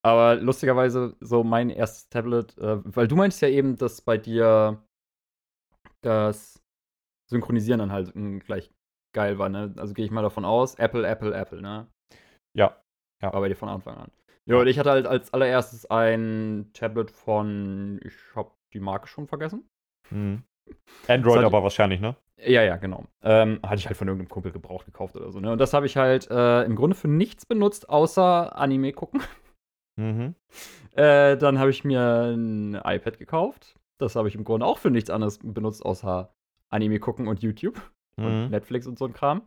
aber lustigerweise, so mein erstes Tablet, äh, weil du meinst ja eben, dass bei dir das Synchronisieren dann halt gleich geil war, ne? Also gehe ich mal davon aus, Apple, Apple, Apple, ne? Ja. ja. War bei dir von Anfang an. Ja, und ich hatte halt als allererstes ein Tablet von, ich hab die Marke schon vergessen. Mhm. Android aber wahrscheinlich, ne? Ja, ja, genau. Ähm, hatte ich halt von irgendeinem Kumpel gebraucht gekauft oder so, ne? Und das habe ich halt äh, im Grunde für nichts benutzt, außer Anime gucken. Mhm. Äh, dann habe ich mir ein iPad gekauft. Das habe ich im Grunde auch für nichts anderes benutzt, außer Anime gucken und YouTube mhm. und Netflix und so ein Kram.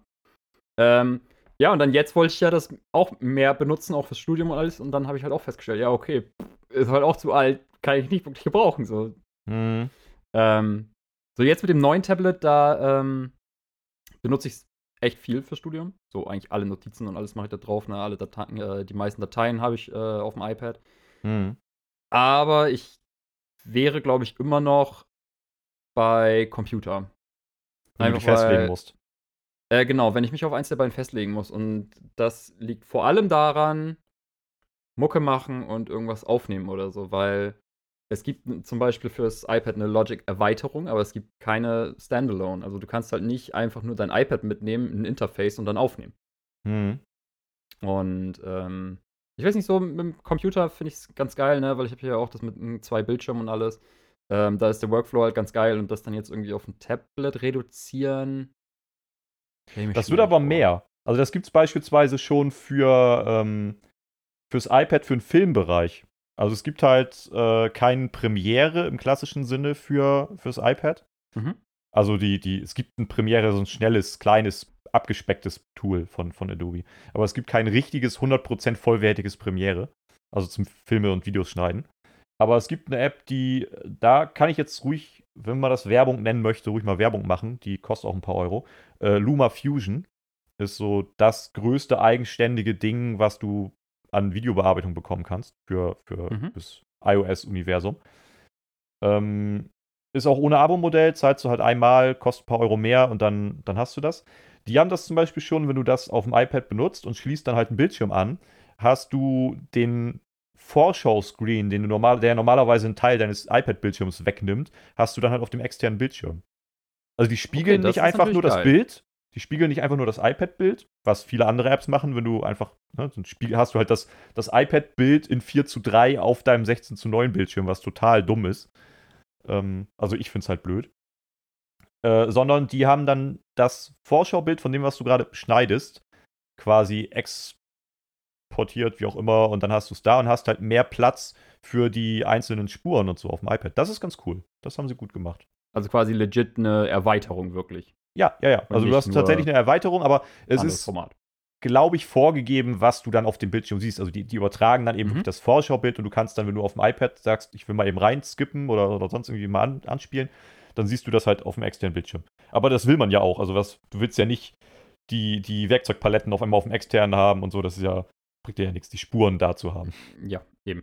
Ähm, ja, und dann jetzt wollte ich ja das auch mehr benutzen, auch fürs Studium und alles. Und dann habe ich halt auch festgestellt, ja, okay, ist halt auch zu alt, kann ich nicht wirklich gebrauchen. So. Mhm. Ähm, so, jetzt mit dem neuen Tablet, da ähm, benutze ich es echt viel fürs Studium. So eigentlich alle Notizen und alles mache ich da drauf. Ne? Alle Dateien, äh, die meisten Dateien habe ich äh, auf dem iPad. Mhm. Aber ich wäre, glaube ich, immer noch bei Computer. Wenn du dich festlegen musst. Äh, genau, wenn ich mich auf eins der beiden festlegen muss. Und das liegt vor allem daran, Mucke machen und irgendwas aufnehmen oder so, weil es gibt zum Beispiel fürs iPad eine Logic-Erweiterung, aber es gibt keine Standalone. Also du kannst halt nicht einfach nur dein iPad mitnehmen, ein Interface und dann aufnehmen. Mhm. Und ähm, ich weiß nicht, so mit dem Computer finde ich es ganz geil, ne? Weil ich habe hier auch das mit zwei Bildschirmen und alles. Ähm, da ist der Workflow halt ganz geil und das dann jetzt irgendwie auf ein Tablet reduzieren. Das wird aber mehr. Also das gibt es beispielsweise schon für ähm, fürs iPad für den Filmbereich. Also es gibt halt äh, keine Premiere im klassischen Sinne für fürs iPad. Mhm. Also die, die, es gibt ein Premiere, so ein schnelles, kleines, abgespecktes Tool von, von Adobe. Aber es gibt kein richtiges, 100% vollwertiges Premiere. Also zum Filme und Videos schneiden. Aber es gibt eine App, die, da kann ich jetzt ruhig, wenn man das Werbung nennen möchte, ruhig mal Werbung machen. Die kostet auch ein paar Euro. Äh, Luma Fusion ist so das größte eigenständige Ding, was du an Videobearbeitung bekommen kannst für, für mhm. das iOS-Universum. Ähm, ist auch ohne Abo-Modell, zahlst du halt einmal, kostet ein paar Euro mehr und dann, dann hast du das. Die haben das zum Beispiel schon, wenn du das auf dem iPad benutzt und schließt dann halt einen Bildschirm an, hast du den Vorschau-Screen, den du normal, der normalerweise einen Teil deines iPad-Bildschirms wegnimmt, hast du dann halt auf dem externen Bildschirm. Also die spiegeln okay, nicht einfach nur geil. das Bild, die spiegeln nicht einfach nur das iPad-Bild, was viele andere Apps machen, wenn du einfach, ne, hast du halt das, das iPad-Bild in 4 zu 3 auf deinem 16 zu 9 Bildschirm, was total dumm ist. Ähm, also ich finde es halt blöd. Äh, sondern die haben dann das Vorschaubild von dem, was du gerade schneidest, quasi exportiert, wie auch immer, und dann hast du es da und hast halt mehr Platz für die einzelnen Spuren und so auf dem iPad. Das ist ganz cool. Das haben sie gut gemacht. Also quasi legit eine Erweiterung wirklich. Ja, ja, ja. Also du hast tatsächlich eine Erweiterung, aber es ist, glaube ich, vorgegeben, was du dann auf dem Bildschirm siehst. Also die, die übertragen dann eben mhm. das Vorschaubild und du kannst dann, wenn du auf dem iPad sagst, ich will mal eben rein skippen oder, oder sonst irgendwie mal an, anspielen, dann siehst du das halt auf dem externen Bildschirm. Aber das will man ja auch. Also was, du willst ja nicht die, die Werkzeugpaletten auf einmal auf dem externen haben und so. Das ist ja, bringt dir ja nichts, die Spuren da zu haben. Ja, eben.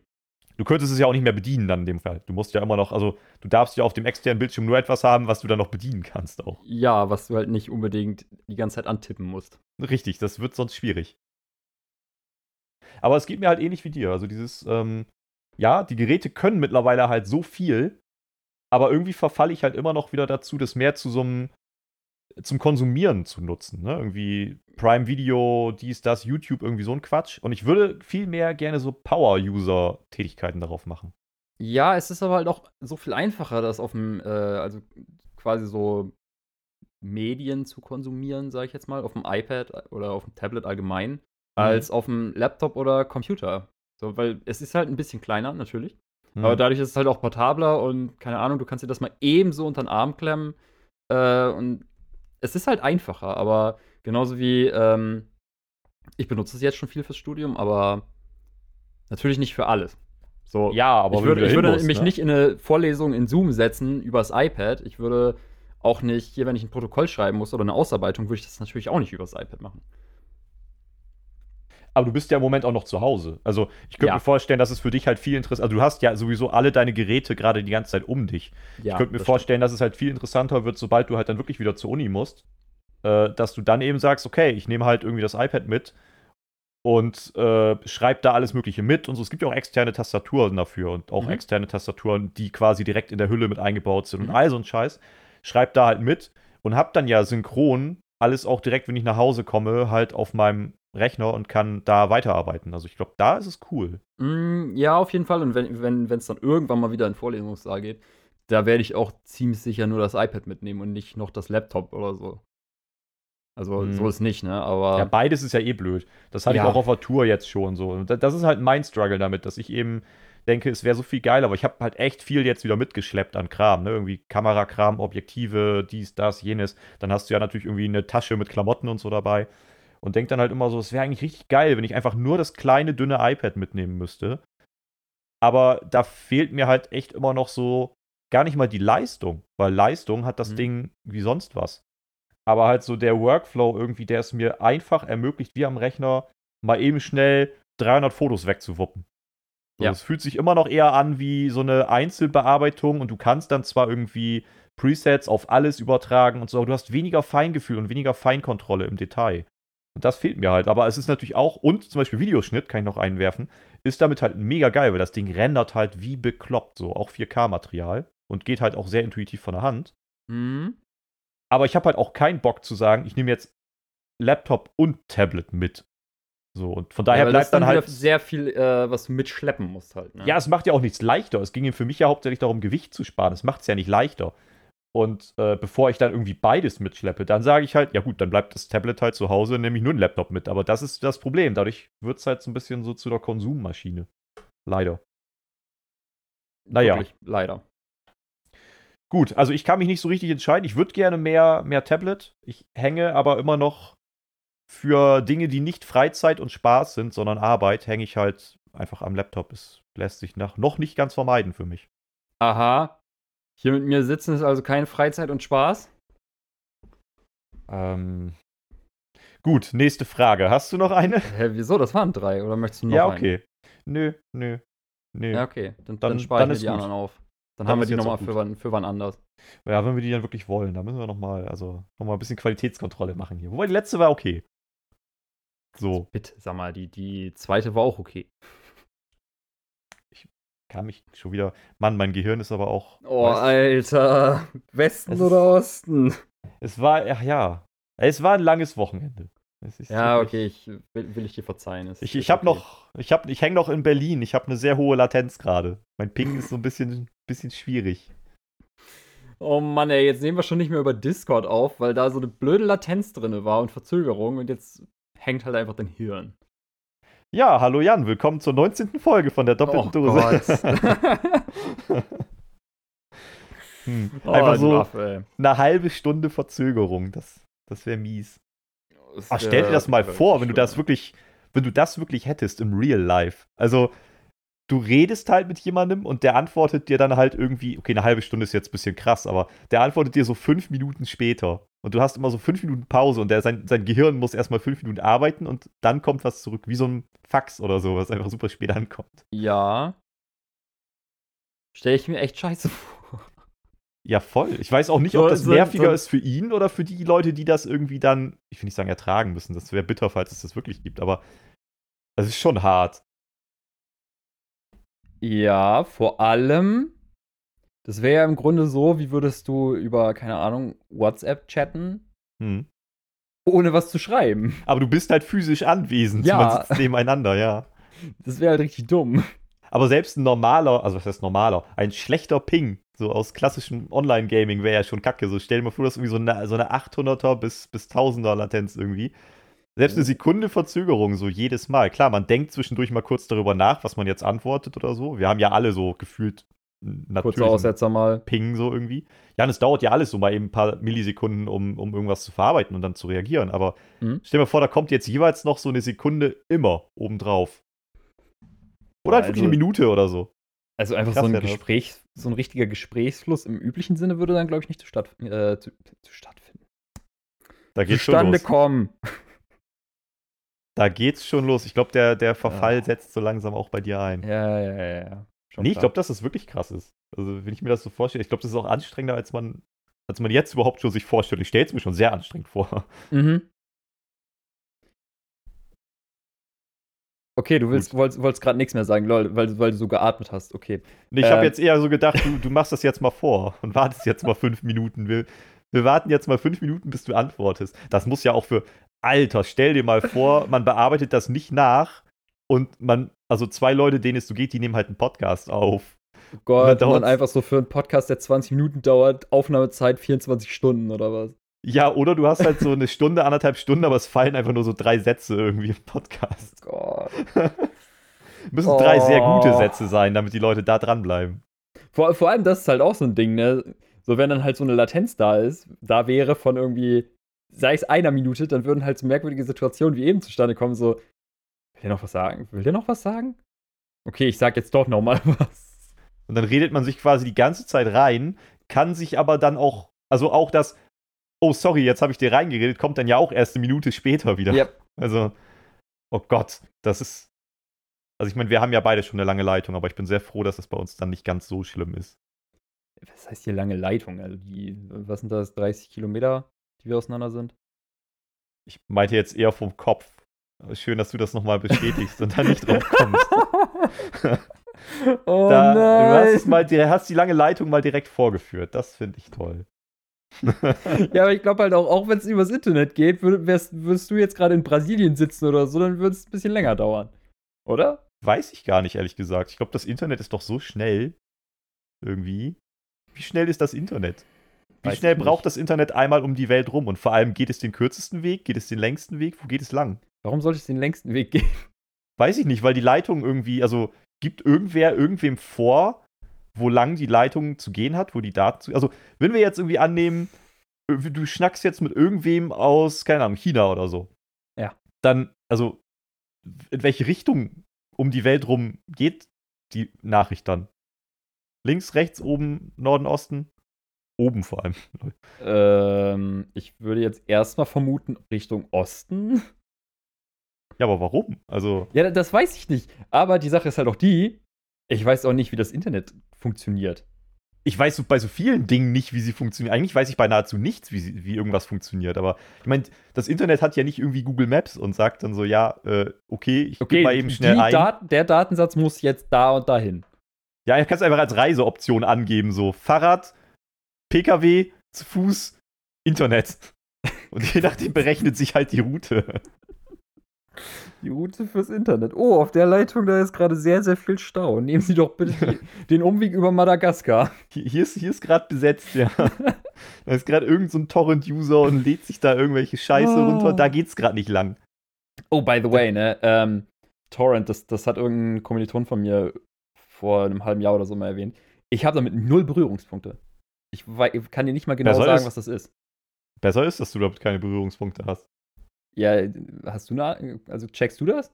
Du könntest es ja auch nicht mehr bedienen dann in dem Fall. Du musst ja immer noch, also du darfst ja auf dem externen Bildschirm nur etwas haben, was du dann noch bedienen kannst auch. Ja, was du halt nicht unbedingt die ganze Zeit antippen musst. Richtig, das wird sonst schwierig. Aber es geht mir halt ähnlich wie dir. Also dieses, ähm, ja, die Geräte können mittlerweile halt so viel, aber irgendwie verfalle ich halt immer noch wieder dazu, das mehr zu so einem zum Konsumieren zu nutzen. Ne? Irgendwie Prime Video, dies, das, YouTube, irgendwie so ein Quatsch. Und ich würde viel mehr gerne so Power-User-Tätigkeiten darauf machen. Ja, es ist aber halt auch so viel einfacher, das auf dem, äh, also quasi so Medien zu konsumieren, sage ich jetzt mal, auf dem iPad oder auf dem Tablet allgemein, mhm. als auf dem Laptop oder Computer. So, weil es ist halt ein bisschen kleiner, natürlich. Mhm. Aber dadurch ist es halt auch portabler und keine Ahnung, du kannst dir das mal ebenso unter den Arm klemmen. Äh, und es ist halt einfacher, aber genauso wie ähm, ich benutze es jetzt schon viel fürs Studium, aber natürlich nicht für alles. So, ja, aber ich würde, ich würde musst, mich ne? nicht in eine Vorlesung in Zoom setzen übers iPad. Ich würde auch nicht, hier, wenn ich ein Protokoll schreiben muss oder eine Ausarbeitung, würde ich das natürlich auch nicht übers iPad machen. Aber du bist ja im Moment auch noch zu Hause. Also ich könnte ja. mir vorstellen, dass es für dich halt viel interessanter Also du hast ja sowieso alle deine Geräte gerade die ganze Zeit um dich. Ja, ich könnte mir das vorstellen, dass es halt viel interessanter wird, sobald du halt dann wirklich wieder zur Uni musst. Äh, dass du dann eben sagst, okay, ich nehme halt irgendwie das iPad mit und äh, schreibe da alles Mögliche mit und so. Es gibt ja auch externe Tastaturen dafür und auch mhm. externe Tastaturen, die quasi direkt in der Hülle mit eingebaut sind mhm. und all so ein Scheiß. Schreib da halt mit und hab dann ja synchron alles auch direkt, wenn ich nach Hause komme, halt auf meinem Rechner und kann da weiterarbeiten. Also ich glaube, da ist es cool. Mm, ja, auf jeden Fall. Und wenn es wenn, dann irgendwann mal wieder in Vorlesungssaal geht, da werde ich auch ziemlich sicher nur das iPad mitnehmen und nicht noch das Laptop oder so. Also hm. so ist nicht, ne? Aber. Ja, beides ist ja eh blöd. Das hatte ja. ich auch auf der Tour jetzt schon so. Das ist halt mein Struggle damit, dass ich eben denke, es wäre so viel geiler, aber ich habe halt echt viel jetzt wieder mitgeschleppt an Kram, ne? Irgendwie Kamerakram, Objektive, dies, das, jenes. Dann hast du ja natürlich irgendwie eine Tasche mit Klamotten und so dabei und denke dann halt immer so, es wäre eigentlich richtig geil, wenn ich einfach nur das kleine, dünne iPad mitnehmen müsste. Aber da fehlt mir halt echt immer noch so gar nicht mal die Leistung, weil Leistung hat das mhm. Ding wie sonst was. Aber halt so der Workflow irgendwie, der es mir einfach ermöglicht, wie am Rechner, mal eben schnell 300 Fotos wegzuwuppen. So, ja. Es fühlt sich immer noch eher an wie so eine Einzelbearbeitung und du kannst dann zwar irgendwie Presets auf alles übertragen und so, aber du hast weniger Feingefühl und weniger Feinkontrolle im Detail. Und das fehlt mir halt. Aber es ist natürlich auch, und zum Beispiel Videoschnitt kann ich noch einwerfen, ist damit halt mega geil, weil das Ding rendert halt wie bekloppt, so auch 4K-Material und geht halt auch sehr intuitiv von der Hand. Mhm. Aber ich habe halt auch keinen Bock zu sagen, ich nehme jetzt Laptop und Tablet mit. So, und von daher ja, bleibt dann, dann halt. sehr viel, äh, was du mitschleppen musst halt. Ne? Ja, es macht ja auch nichts leichter. Es ging für mich ja hauptsächlich darum, Gewicht zu sparen. Es macht es ja nicht leichter. Und äh, bevor ich dann irgendwie beides mitschleppe, dann sage ich halt, ja gut, dann bleibt das Tablet halt zu Hause, nehme ich nur einen Laptop mit. Aber das ist das Problem. Dadurch wird es halt so ein bisschen so zu der Konsummaschine. Leider. Naja. Wirklich, leider. Gut, also ich kann mich nicht so richtig entscheiden. Ich würde gerne mehr, mehr Tablet. Ich hänge aber immer noch für Dinge, die nicht Freizeit und Spaß sind, sondern Arbeit, hänge ich halt einfach am Laptop. Es lässt sich nach, noch nicht ganz vermeiden für mich. Aha, hier mit mir sitzen ist also keine Freizeit und Spaß. Ähm. Gut, nächste Frage. Hast du noch eine? Hä, wieso? Das waren drei. Oder möchtest du noch Ja, okay. Eine? Nö, nö, nö. Ja, okay. Dann, dann, dann spare ich mir die gut. anderen auf. Dann, dann haben wir die nochmal für wann, für wann anders. Ja, wenn wir die dann wirklich wollen, dann müssen wir nochmal, also nochmal ein bisschen Qualitätskontrolle machen hier. Wobei die letzte war okay. So. Also bitte, sag mal, die, die zweite war auch okay kam ich schon wieder. Mann, mein Gehirn ist aber auch. Oh, Alter. Westen oder Osten? Es war, ja, ja. Es war ein langes Wochenende. ja, okay, ich, will, will, ich dir verzeihen. Es ich ich habe okay. noch, ich, hab, ich hänge noch in Berlin. Ich habe eine sehr hohe Latenz gerade. Mein Ping ist so ein bisschen, bisschen schwierig. Oh Mann, ey, jetzt nehmen wir schon nicht mehr über Discord auf, weil da so eine blöde Latenz drin war und Verzögerung und jetzt hängt halt einfach dein Hirn. Ja, hallo Jan, willkommen zur 19. Folge von der doppelten oh Dose. hm. oh, Einfach so Waffe, eine halbe Stunde Verzögerung, das, das wäre mies. Das Ach, stell dir das mal vor, wenn du das wirklich, wenn du das wirklich hättest im Real Life. Also, du redest halt mit jemandem und der antwortet dir dann halt irgendwie, okay, eine halbe Stunde ist jetzt ein bisschen krass, aber der antwortet dir so fünf Minuten später. Und du hast immer so fünf Minuten Pause und der, sein, sein Gehirn muss erstmal fünf Minuten arbeiten und dann kommt was zurück, wie so ein Fax oder so, was einfach super spät ankommt. Ja. Stelle ich mir echt scheiße vor. Ja, voll. Ich weiß auch nicht, ob das nerviger so, ist für ihn oder für die Leute, die das irgendwie dann, ich will nicht sagen, ertragen müssen. Das wäre bitter, falls es das wirklich gibt, aber das ist schon hart. Ja, vor allem, das wäre ja im Grunde so, wie würdest du über, keine Ahnung, WhatsApp chatten, hm. ohne was zu schreiben. Aber du bist halt physisch anwesend. Ja. Man sitzt nebeneinander, ja. Das wäre halt richtig dumm. Aber selbst ein normaler, also was heißt normaler, ein schlechter Ping So aus klassischem Online-Gaming wäre ja schon kacke. So stell dir mal vor, dass irgendwie so eine, so eine 800er bis, bis 1000er Latenz irgendwie. Selbst eine Sekunde Verzögerung, so jedes Mal. Klar, man denkt zwischendurch mal kurz darüber nach, was man jetzt antwortet oder so. Wir haben ja alle so gefühlt natürlich Aussetzer mal. Ping so irgendwie. Ja, und es dauert ja alles so mal eben ein paar Millisekunden, um, um irgendwas zu verarbeiten und dann zu reagieren. Aber mhm. stell dir vor, da kommt jetzt jeweils noch so eine Sekunde immer obendrauf. Oder halt also, wirklich eine Minute oder so. Also einfach Krass, so ein Gespräch, so ein richtiger Gesprächsfluss im üblichen Sinne würde dann, glaube ich, nicht zu, statt, äh, zu, zu stattfinden. Da geht's Zustande schon los. kommen. Da geht's schon los. Ich glaube, der, der Verfall ja. setzt so langsam auch bei dir ein. Ja, ja, ja, ja. Schon nee, ich glaube, dass das wirklich krass ist. Also, wenn ich mir das so vorstelle, ich glaube, das ist auch anstrengender, als man, als man jetzt überhaupt schon sich vorstellt. Ich stelle es mir schon sehr anstrengend vor. Mhm. Okay, du willst, wolltest, wolltest gerade nichts mehr sagen, lol, weil, weil du so geatmet hast. Okay. Nee, ich ähm. habe jetzt eher so gedacht, du, du machst das jetzt mal vor und wartest jetzt mal fünf Minuten. Wir, wir warten jetzt mal fünf Minuten, bis du antwortest. Das muss ja auch für, Alter, stell dir mal vor, man bearbeitet das nicht nach und man, also zwei Leute, denen es so geht, die nehmen halt einen Podcast auf. Oh Gott, und dann einfach so für einen Podcast, der 20 Minuten dauert, Aufnahmezeit 24 Stunden oder was? Ja, oder du hast halt so eine Stunde, anderthalb Stunden, aber es fallen einfach nur so drei Sätze irgendwie im Podcast. Oh Gott. Müssen oh. drei sehr gute oh. Sätze sein, damit die Leute da dranbleiben. Vor, vor allem, das ist halt auch so ein Ding, ne? So, wenn dann halt so eine Latenz da ist, da wäre von irgendwie, sei es einer Minute, dann würden halt so merkwürdige Situationen wie eben zustande kommen, so, will der noch was sagen? Will der noch was sagen? Okay, ich sag jetzt doch noch mal was. Und dann redet man sich quasi die ganze Zeit rein, kann sich aber dann auch, also auch das, oh, sorry, jetzt habe ich dir reingeredet, kommt dann ja auch erst eine Minute später wieder. Yep. Also, oh Gott, das ist. Also, ich meine, wir haben ja beide schon eine lange Leitung, aber ich bin sehr froh, dass es bei uns dann nicht ganz so schlimm ist. Was heißt hier lange Leitung? Also, die, was sind das, 30 Kilometer, die wir auseinander sind? Ich meinte jetzt eher vom Kopf. Schön, dass du das nochmal bestätigst und da nicht drauf kommst. oh da, nein. Du hast, mal, hast die lange Leitung mal direkt vorgeführt. Das finde ich toll ja, aber ich glaube halt auch, auch wenn es übers Internet geht, würd, wärst, würdest du jetzt gerade in Brasilien sitzen oder so, dann würde es ein bisschen länger dauern. Oder? Weiß ich gar nicht, ehrlich gesagt. Ich glaube, das Internet ist doch so schnell. Irgendwie. Wie schnell ist das Internet? Wie Weiß schnell braucht das Internet einmal um die Welt rum? Und vor allem, geht es den kürzesten Weg? Geht es den längsten Weg? Wo geht es lang? Warum sollte es den längsten Weg gehen? Weiß ich nicht, weil die Leitung irgendwie, also gibt irgendwer irgendwem vor, wo lang die Leitung zu gehen hat, wo die Daten zu. Also, wenn wir jetzt irgendwie annehmen, du schnackst jetzt mit irgendwem aus, keine Ahnung, China oder so. Ja. Dann, also, in welche Richtung um die Welt rum geht die Nachricht dann? Links, rechts, oben, Norden, Osten? Oben vor allem. Ähm, ich würde jetzt erstmal vermuten Richtung Osten. Ja, aber warum? Also. Ja, das weiß ich nicht. Aber die Sache ist halt auch die, ich weiß auch nicht, wie das Internet funktioniert. Ich weiß bei so vielen Dingen nicht, wie sie funktionieren. Eigentlich weiß ich bei nahezu nichts, wie, sie, wie irgendwas funktioniert. Aber ich meine, das Internet hat ja nicht irgendwie Google Maps und sagt dann so, ja, äh, okay, ich okay, mal eben schnell ein. Dat der Datensatz muss jetzt da und dahin. Ja, du kannst einfach als Reiseoption angeben, so Fahrrad, PKW, zu Fuß, Internet. Und je nachdem berechnet sich halt die Route. Die Route fürs Internet. Oh, auf der Leitung, da ist gerade sehr, sehr viel Stau. Nehmen Sie doch bitte den Umweg über Madagaskar. Hier ist, hier ist gerade besetzt, ja. da ist gerade irgendein so Torrent-User und lädt sich da irgendwelche Scheiße oh. runter. Da geht's gerade nicht lang. Oh, by the way, ne? Ähm, Torrent, das, das hat irgendein Kommiliton von mir vor einem halben Jahr oder so mal erwähnt. Ich habe damit null Berührungspunkte. Ich kann dir nicht mal genau Besser sagen, ist, was das ist. Besser ist, dass du damit keine Berührungspunkte hast. Ja, hast du eine, also checkst du das?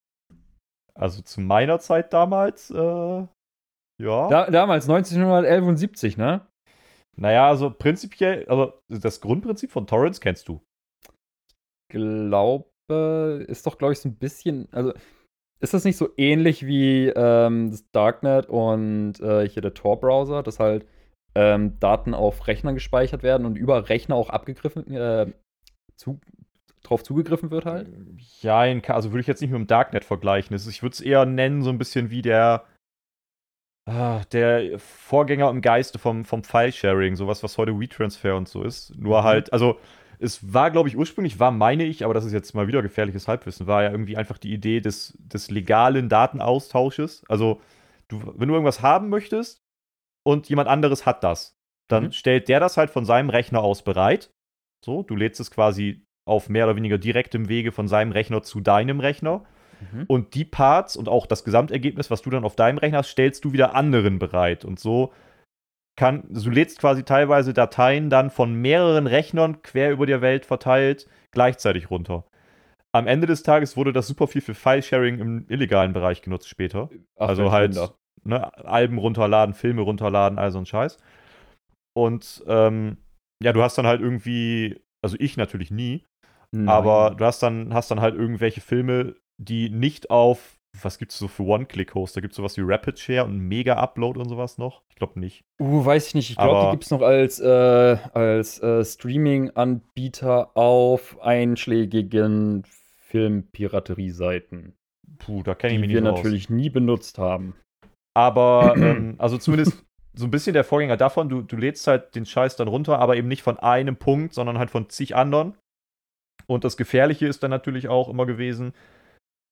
Also zu meiner Zeit damals, äh, ja. Da, damals, 1971, ne? Naja, also prinzipiell, also das Grundprinzip von Torrents kennst du. Ich glaube, ist doch, glaube ich, so ein bisschen, also ist das nicht so ähnlich wie ähm, das Darknet und äh, hier der Tor-Browser, dass halt ähm, Daten auf Rechnern gespeichert werden und über Rechner auch abgegriffen, äh, zu, drauf zugegriffen wird halt? Ja, also würde ich jetzt nicht mit dem Darknet vergleichen. Ich würde es eher nennen, so ein bisschen wie der, ah, der Vorgänger im Geiste vom, vom File-Sharing, sowas, was heute WeTransfer und so ist. Nur mhm. halt, also es war, glaube ich, ursprünglich, war, meine ich, aber das ist jetzt mal wieder gefährliches Halbwissen, war ja irgendwie einfach die Idee des, des legalen Datenaustausches. Also, du, wenn du irgendwas haben möchtest, und jemand anderes hat das. Dann mhm. stellt der das halt von seinem Rechner aus bereit. So, du lädst es quasi auf mehr oder weniger direktem Wege von seinem Rechner zu deinem Rechner. Mhm. Und die Parts und auch das Gesamtergebnis, was du dann auf deinem Rechner hast, stellst du wieder anderen bereit. Und so kann, du lädst quasi teilweise Dateien dann von mehreren Rechnern quer über der Welt verteilt gleichzeitig runter. Am Ende des Tages wurde das super viel für File-Sharing im illegalen Bereich genutzt später. Ach, also halt ne, Alben runterladen, Filme runterladen, all so ein Scheiß. Und ähm, ja, du hast dann halt irgendwie, also ich natürlich nie, Nein. aber du hast dann, hast dann halt irgendwelche Filme, die nicht auf was gibt es so für One-Click-Host? Da gibt es sowas wie Rapid Share und Mega-Upload und sowas noch? Ich glaube nicht. Uh, weiß ich nicht. Ich glaube, die gibt es noch als, äh, als äh, Streaming-Anbieter auf einschlägigen Filmpiraterie-Seiten. Puh, da kenne ich mich nicht Die wir natürlich nie benutzt haben. Aber, ähm, also zumindest so ein bisschen der Vorgänger davon, du, du lädst halt den Scheiß dann runter, aber eben nicht von einem Punkt, sondern halt von zig anderen. Und das Gefährliche ist dann natürlich auch immer gewesen,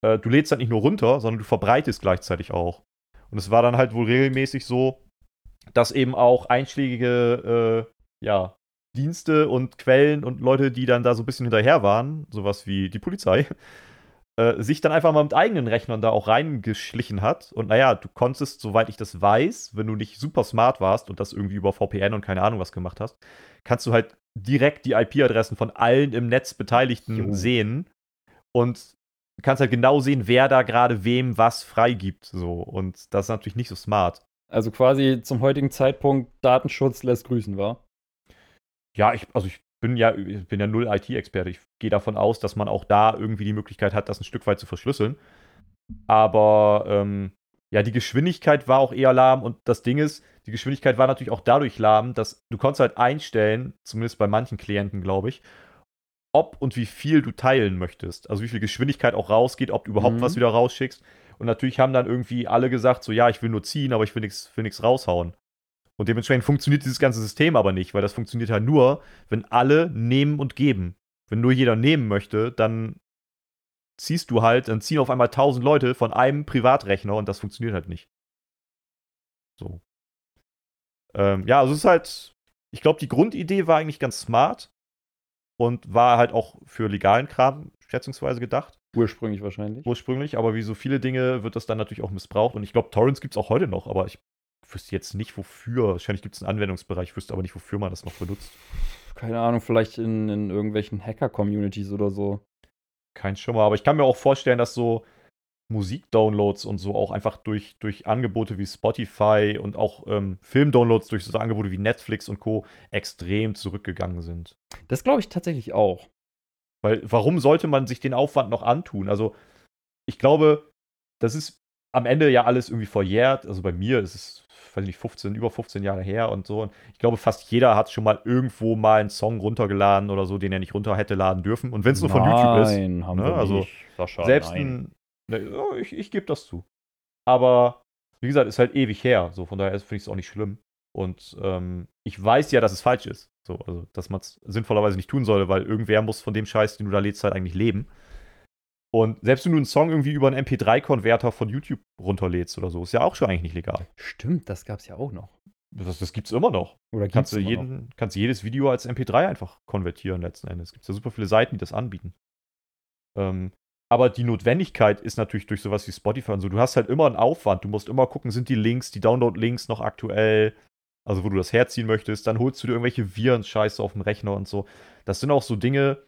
äh, du lädst halt nicht nur runter, sondern du verbreitest gleichzeitig auch. Und es war dann halt wohl regelmäßig so, dass eben auch einschlägige äh, ja, Dienste und Quellen und Leute, die dann da so ein bisschen hinterher waren, sowas wie die Polizei, äh, sich dann einfach mal mit eigenen Rechnern da auch reingeschlichen hat. Und naja, du konntest, soweit ich das weiß, wenn du nicht super smart warst und das irgendwie über VPN und keine Ahnung was gemacht hast, kannst du halt direkt die IP-Adressen von allen im Netz Beteiligten jo. sehen und kannst halt genau sehen, wer da gerade wem was freigibt. So. Und das ist natürlich nicht so smart. Also quasi zum heutigen Zeitpunkt Datenschutz lässt grüßen, war? Ja, ich, also ich bin ja, ich bin ja null IT-Experte. Ich gehe davon aus, dass man auch da irgendwie die Möglichkeit hat, das ein Stück weit zu verschlüsseln. Aber ähm, ja, die Geschwindigkeit war auch eher lahm und das Ding ist, die Geschwindigkeit war natürlich auch dadurch lahm, dass du konntest halt einstellen, zumindest bei manchen Klienten, glaube ich, ob und wie viel du teilen möchtest. Also wie viel Geschwindigkeit auch rausgeht, ob du überhaupt mhm. was wieder rausschickst. Und natürlich haben dann irgendwie alle gesagt, so ja, ich will nur ziehen, aber ich will nichts will raushauen. Und dementsprechend funktioniert dieses ganze System aber nicht, weil das funktioniert halt nur, wenn alle nehmen und geben. Wenn nur jeder nehmen möchte, dann ziehst du halt, dann ziehen auf einmal tausend Leute von einem Privatrechner und das funktioniert halt nicht. So. Ähm, ja, also es ist halt, ich glaube, die Grundidee war eigentlich ganz smart und war halt auch für legalen Kram schätzungsweise gedacht. Ursprünglich wahrscheinlich. Ursprünglich, aber wie so viele Dinge wird das dann natürlich auch missbraucht. Und ich glaube, Torrents gibt es auch heute noch, aber ich wüsste jetzt nicht wofür. Wahrscheinlich gibt es einen Anwendungsbereich, ich wüsste aber nicht, wofür man das noch benutzt. Keine Ahnung, vielleicht in, in irgendwelchen Hacker-Communities oder so. Kein Schimmer, aber ich kann mir auch vorstellen, dass so Musikdownloads und so auch einfach durch, durch Angebote wie Spotify und auch ähm, Filmdownloads durch so Angebote wie Netflix und Co. extrem zurückgegangen sind. Das glaube ich tatsächlich auch. Weil warum sollte man sich den Aufwand noch antun? Also ich glaube, das ist am Ende ja alles irgendwie verjährt. Also bei mir ist es, weiß nicht, 15, über 15 Jahre her und so. Und ich glaube, fast jeder hat schon mal irgendwo mal einen Song runtergeladen oder so, den er nicht runter hätte laden dürfen. Und wenn es nur von YouTube ist. Nein, haben ne? wir also nicht. Sascha, selbst nein. ein ich, ich gebe das zu. Aber wie gesagt, ist halt ewig her. So, von daher finde ich es auch nicht schlimm. Und ähm, ich weiß ja, dass es falsch ist. So, also, dass man es sinnvollerweise nicht tun sollte, weil irgendwer muss von dem Scheiß, den du da lädst, halt eigentlich leben. Und selbst wenn du einen Song irgendwie über einen MP3-Konverter von YouTube runterlädst oder so, ist ja auch schon eigentlich nicht legal. Stimmt, das gab es ja auch noch. Das, das gibt es immer noch. Oder kannst du jeden, noch? kannst jedes Video als MP3 einfach konvertieren letzten Endes. Es gibt ja super viele Seiten, die das anbieten. Ähm, aber die Notwendigkeit ist natürlich durch sowas wie Spotify und so. Du hast halt immer einen Aufwand. Du musst immer gucken, sind die Links, die Download-Links noch aktuell? Also, wo du das herziehen möchtest. Dann holst du dir irgendwelche Viren-Scheiße auf dem Rechner und so. Das sind auch so Dinge.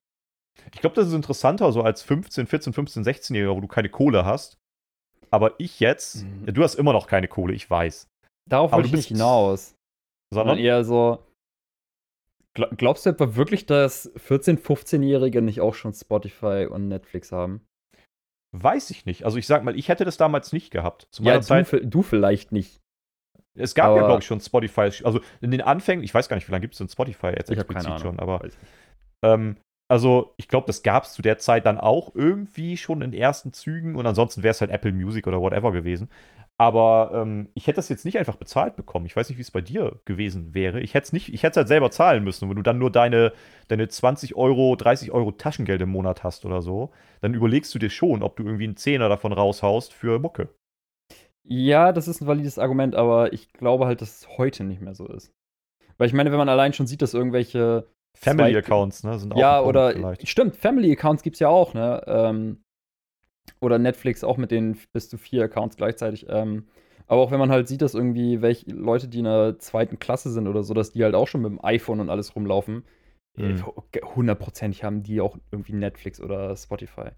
Ich glaube, das ist interessanter, so als 15, 14, 15, 16-Jähriger, wo du keine Kohle hast. Aber ich jetzt, mhm. ja, du hast immer noch keine Kohle, ich weiß. Darauf will ich nicht hinaus. Sondern eher so, Glaubst du etwa wirklich, dass 14-, 15-Jährige nicht auch schon Spotify und Netflix haben? Weiß ich nicht. Also ich sag mal, ich hätte das damals nicht gehabt. Zu ja, Zeit, du, du, vielleicht nicht. Es gab aber ja, glaube ich, schon Spotify. Also in den Anfängen, ich weiß gar nicht, wie lange gibt es denn Spotify jetzt ich explizit keine schon, aber ähm, also ich glaube, das gab es zu der Zeit dann auch irgendwie schon in ersten Zügen und ansonsten wäre es halt Apple Music oder whatever gewesen. Aber ähm, ich hätte das jetzt nicht einfach bezahlt bekommen. Ich weiß nicht, wie es bei dir gewesen wäre. Ich hätte es nicht, ich hätte es halt selber zahlen müssen. Und wenn du dann nur deine, deine 20 Euro, 30 Euro Taschengeld im Monat hast oder so, dann überlegst du dir schon, ob du irgendwie einen Zehner davon raushaust für Mucke. Ja, das ist ein valides Argument, aber ich glaube halt, dass es heute nicht mehr so ist. Weil ich meine, wenn man allein schon sieht, dass irgendwelche Family-Accounts, ne? Sind auch ja, oder vielleicht. stimmt, Family-Accounts gibt es ja auch, ne? Ähm, oder Netflix auch mit den bis zu vier Accounts gleichzeitig. Ähm, aber auch wenn man halt sieht, dass irgendwie welche Leute, die in der zweiten Klasse sind oder so, dass die halt auch schon mit dem iPhone und alles rumlaufen, mhm. hundertprozentig haben die auch irgendwie Netflix oder Spotify.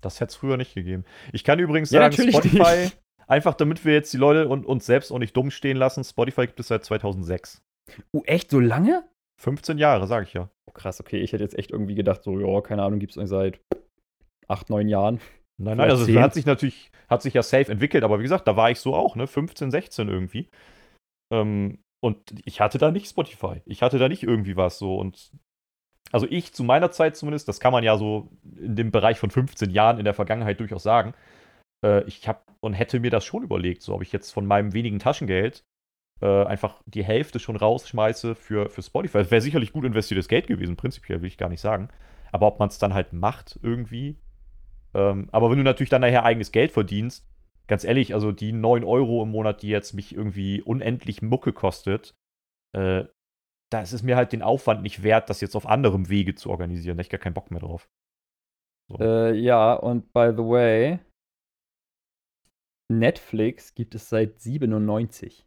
Das hätte es früher nicht gegeben. Ich kann übrigens ja, sagen, Spotify, nicht. einfach damit wir jetzt die Leute und uns selbst auch nicht dumm stehen lassen, Spotify gibt es seit 2006. Oh, echt so lange? 15 Jahre, sag ich ja. Oh, krass, okay. Ich hätte jetzt echt irgendwie gedacht, so, ja, keine Ahnung, gibt es seit 8, 9 Jahren. Nein, nein, also es hat sich natürlich, hat sich ja safe entwickelt, aber wie gesagt, da war ich so auch, ne? 15, 16 irgendwie. Ähm, und ich hatte da nicht Spotify. Ich hatte da nicht irgendwie was so. Und also ich zu meiner Zeit zumindest, das kann man ja so in dem Bereich von 15 Jahren in der Vergangenheit durchaus sagen, äh, ich habe und hätte mir das schon überlegt, so ob ich jetzt von meinem wenigen Taschengeld äh, einfach die Hälfte schon rausschmeiße für, für Spotify. Das wäre sicherlich gut investiertes Geld gewesen, prinzipiell will ich gar nicht sagen. Aber ob man es dann halt macht irgendwie. Ähm, aber wenn du natürlich dann nachher eigenes Geld verdienst, ganz ehrlich, also die 9 Euro im Monat, die jetzt mich irgendwie unendlich Mucke kostet, äh, da ist es mir halt den Aufwand nicht wert, das jetzt auf anderem Wege zu organisieren. Da habe ich gar keinen Bock mehr drauf. So. Äh, ja, und by the way, Netflix gibt es seit 97.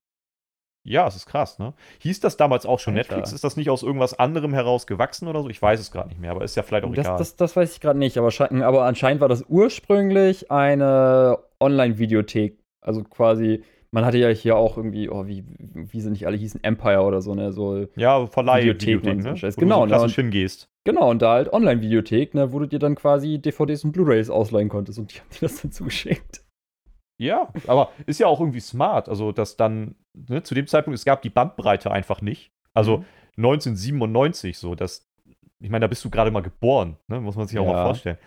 Ja, es ist krass, ne? Hieß das damals auch schon Alter. Netflix? Ist das nicht aus irgendwas anderem heraus gewachsen oder so? Ich weiß es gerade nicht mehr, aber ist ja vielleicht auch das, egal. Das, das weiß ich gerade nicht, aber, aber, anscheinend war das ursprünglich eine Online-Videothek. Also quasi, man hatte ja hier auch irgendwie, oh, wie, wie sie nicht alle hießen, Empire oder so, ne? So ja, Verleih-Videothek, ne? So genau, wo du so hingehst. Genau, und da halt Online-Videothek, ne, wo du dir dann quasi DVDs und Blu-Rays ausleihen konntest und die haben dir das dann zugeschickt. Ja, aber ist ja auch irgendwie smart. Also, dass dann, ne, zu dem Zeitpunkt, es gab die Bandbreite einfach nicht. Also mhm. 1997 so, dass, ich meine, da bist du gerade mal geboren, ne, muss man sich auch ja. mal vorstellen.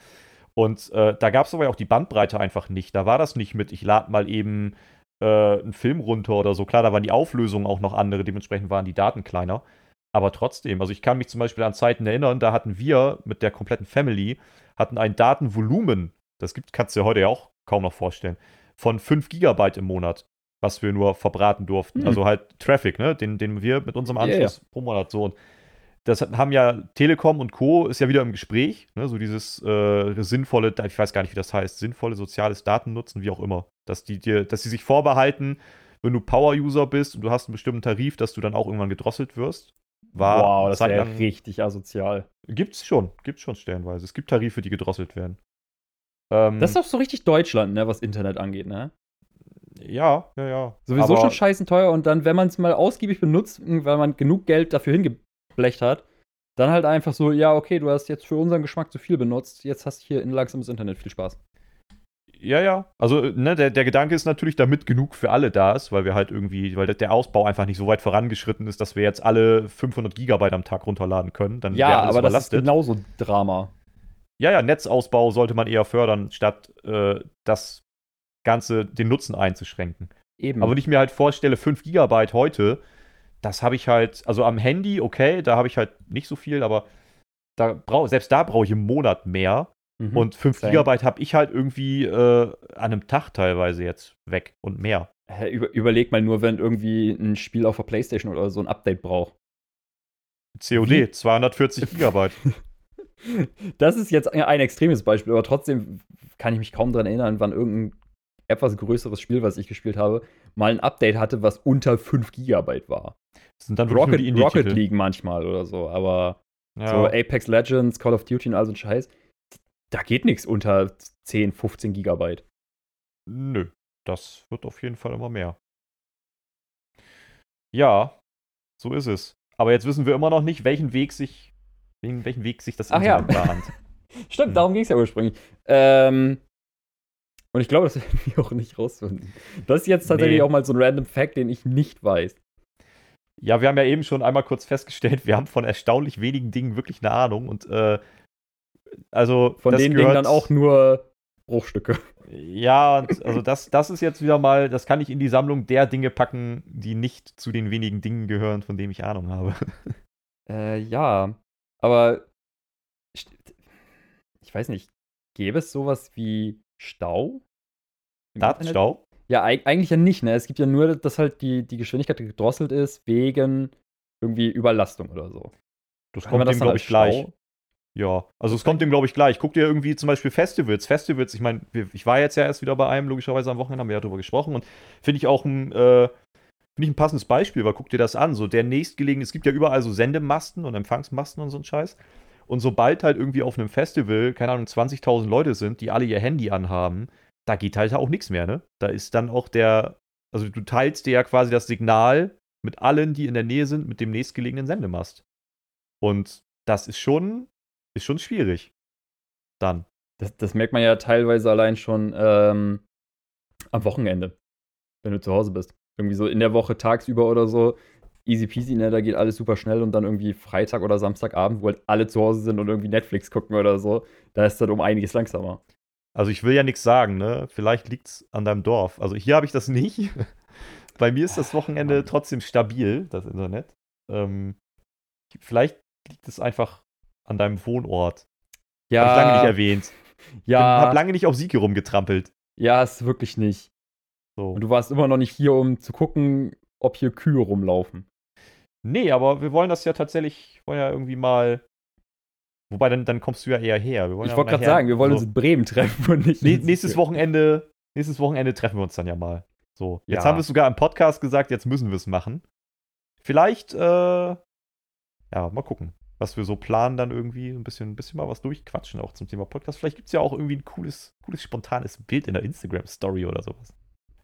Und äh, da gab es aber ja auch die Bandbreite einfach nicht. Da war das nicht mit, ich lade mal eben äh, einen Film runter oder so. Klar, da waren die Auflösungen auch noch andere, dementsprechend waren die Daten kleiner. Aber trotzdem, also ich kann mich zum Beispiel an Zeiten erinnern, da hatten wir mit der kompletten Family, hatten ein Datenvolumen, das gibt, kannst du dir heute ja auch kaum noch vorstellen von 5 Gigabyte im Monat, was wir nur verbraten durften. Mhm. Also halt Traffic, ne? den, den wir mit unserem Anschluss yeah. pro Monat so. Und das haben ja Telekom und Co. ist ja wieder im Gespräch, ne? so dieses äh, sinnvolle, ich weiß gar nicht, wie das heißt, sinnvolle soziales Datennutzen, wie auch immer. Dass die dir, dass sie sich vorbehalten, wenn du Power-User bist und du hast einen bestimmten Tarif, dass du dann auch irgendwann gedrosselt wirst. War wow, das wäre richtig asozial. Gibt's schon, gibt's schon stellenweise. Es gibt Tarife, die gedrosselt werden. Ähm, das ist doch so richtig Deutschland, ne, was Internet angeht, ne? Ja, ja, ja. Sowieso Aber schon scheißen teuer und dann, wenn man es mal ausgiebig benutzt, weil man genug Geld dafür hingeblecht hat, dann halt einfach so, ja, okay, du hast jetzt für unseren Geschmack zu viel benutzt, jetzt hast du hier in langsames Internet viel Spaß. Ja, ja. Also, ne, der, der Gedanke ist natürlich, damit genug für alle da ist, weil wir halt irgendwie, weil der Ausbau einfach nicht so weit vorangeschritten ist, dass wir jetzt alle 500 Gigabyte am Tag runterladen können. Dann ja, aber das ist genauso Drama ja, ja, Netzausbau sollte man eher fördern, statt äh, das Ganze, den Nutzen einzuschränken. Eben. Aber wenn ich mir halt vorstelle, 5 Gigabyte heute, das habe ich halt, also am Handy, okay, da habe ich halt nicht so viel, aber da brauch, selbst da brauche ich im Monat mehr. Mhm, und 5 Gigabyte habe ich halt irgendwie äh, an einem Tag teilweise jetzt weg und mehr. Über, überleg mal nur, wenn irgendwie ein Spiel auf der Playstation oder so ein Update braucht. COD, Wie? 240 Gigabyte. Das ist jetzt ein extremes Beispiel, aber trotzdem kann ich mich kaum daran erinnern, wann irgendein etwas größeres Spiel, was ich gespielt habe, mal ein Update hatte, was unter 5 GB war. Das sind dann Rocket, Rocket League manchmal oder so, aber ja. so Apex Legends, Call of Duty und all so ein Scheiß, da geht nichts unter 10, 15 GB. Nö, das wird auf jeden Fall immer mehr. Ja, so ist es. Aber jetzt wissen wir immer noch nicht, welchen Weg sich Wegen welchen Weg sich das Ach Internet ja. bahnt. Stimmt, hm. darum ging es ja ursprünglich. Ähm, und ich glaube, das werden wir auch nicht rausfinden. Das ist jetzt tatsächlich nee. auch mal so ein random Fact, den ich nicht weiß. Ja, wir haben ja eben schon einmal kurz festgestellt, wir haben von erstaunlich wenigen Dingen wirklich eine Ahnung und äh, also von den Dingen dann auch nur Bruchstücke. Ja, und also das, das ist jetzt wieder mal, das kann ich in die Sammlung der Dinge packen, die nicht zu den wenigen Dingen gehören, von denen ich Ahnung habe. Äh, ja. Aber ich weiß nicht, gäbe es sowas wie Stau? Datenstau? Ja, eigentlich ja nicht, ne? Es gibt ja nur, dass halt die, die Geschwindigkeit gedrosselt ist wegen irgendwie Überlastung oder so. Das Kann kommt dem, glaube ich, gleich. Ja, also es kommt dem, glaube ich, gleich. Guck dir irgendwie zum Beispiel Festivals. Festivals, ich meine, ich war jetzt ja erst wieder bei einem, logischerweise am Wochenende, haben wir ja drüber gesprochen und finde ich auch ein, äh, finde ich ein passendes Beispiel, weil guck dir das an. So der nächstgelegene, es gibt ja überall so Sendemasten und Empfangsmasten und so ein Scheiß. Und sobald halt irgendwie auf einem Festival, keine Ahnung, 20.000 Leute sind, die alle ihr Handy anhaben, da geht halt auch nichts mehr, ne? Da ist dann auch der, also du teilst dir ja quasi das Signal mit allen, die in der Nähe sind, mit dem nächstgelegenen Sendemast. Und das ist schon, ist schon schwierig. Dann. Das, das merkt man ja teilweise allein schon ähm, am Wochenende, wenn du zu Hause bist. Irgendwie so in der Woche tagsüber oder so, easy peasy, ne, da geht alles super schnell und dann irgendwie Freitag oder Samstagabend, wo halt alle zu Hause sind und irgendwie Netflix gucken oder so, da ist das um einiges langsamer. Also ich will ja nichts sagen, ne? Vielleicht liegt es an deinem Dorf. Also hier habe ich das nicht. Bei mir ist das Wochenende trotzdem stabil, das Internet. Ähm, vielleicht liegt es einfach an deinem Wohnort. Ja. Hab ich lange nicht erwähnt. Ja. Ich hab lange nicht auf Sieg rumgetrampelt. Ja, ist wirklich nicht. So. Und du warst immer noch nicht hier, um zu gucken, ob hier Kühe rumlaufen. Nee, aber wir wollen das ja tatsächlich, wollen ja irgendwie mal Wobei, dann, dann kommst du ja eher her. ich wollte gerade sagen, wir wollen so. uns in Bremen treffen und nicht. Nee, nächstes Wochenende, nächstes Wochenende treffen wir uns dann ja mal. So. Jetzt ja. haben wir es sogar im Podcast gesagt, jetzt müssen wir es machen. Vielleicht, äh, ja, mal gucken, was wir so planen, dann irgendwie ein bisschen, ein bisschen mal was durchquatschen, auch zum Thema Podcast. Vielleicht gibt es ja auch irgendwie ein cooles, cooles, spontanes Bild in der Instagram-Story oder sowas.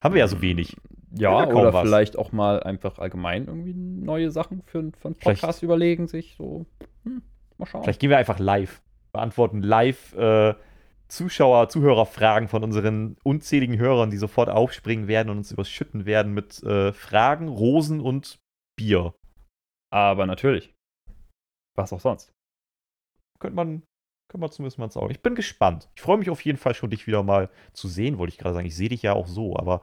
Haben wir ja so wenig. Ja, oder was. vielleicht auch mal einfach allgemein irgendwie neue Sachen für, für einen Podcast vielleicht. überlegen, sich so. Hm. Mal schauen. Vielleicht gehen wir einfach live. Beantworten live äh, Zuschauer, Zuhörerfragen von unseren unzähligen Hörern, die sofort aufspringen werden und uns überschütten werden mit äh, Fragen, Rosen und Bier. Aber natürlich. Was auch sonst. Könnte man, könnte man zumindest mal ins Auge. Ich bin gespannt. Ich freue mich auf jeden Fall schon, dich wieder mal zu sehen, wollte ich gerade sagen. Ich sehe dich ja auch so, aber.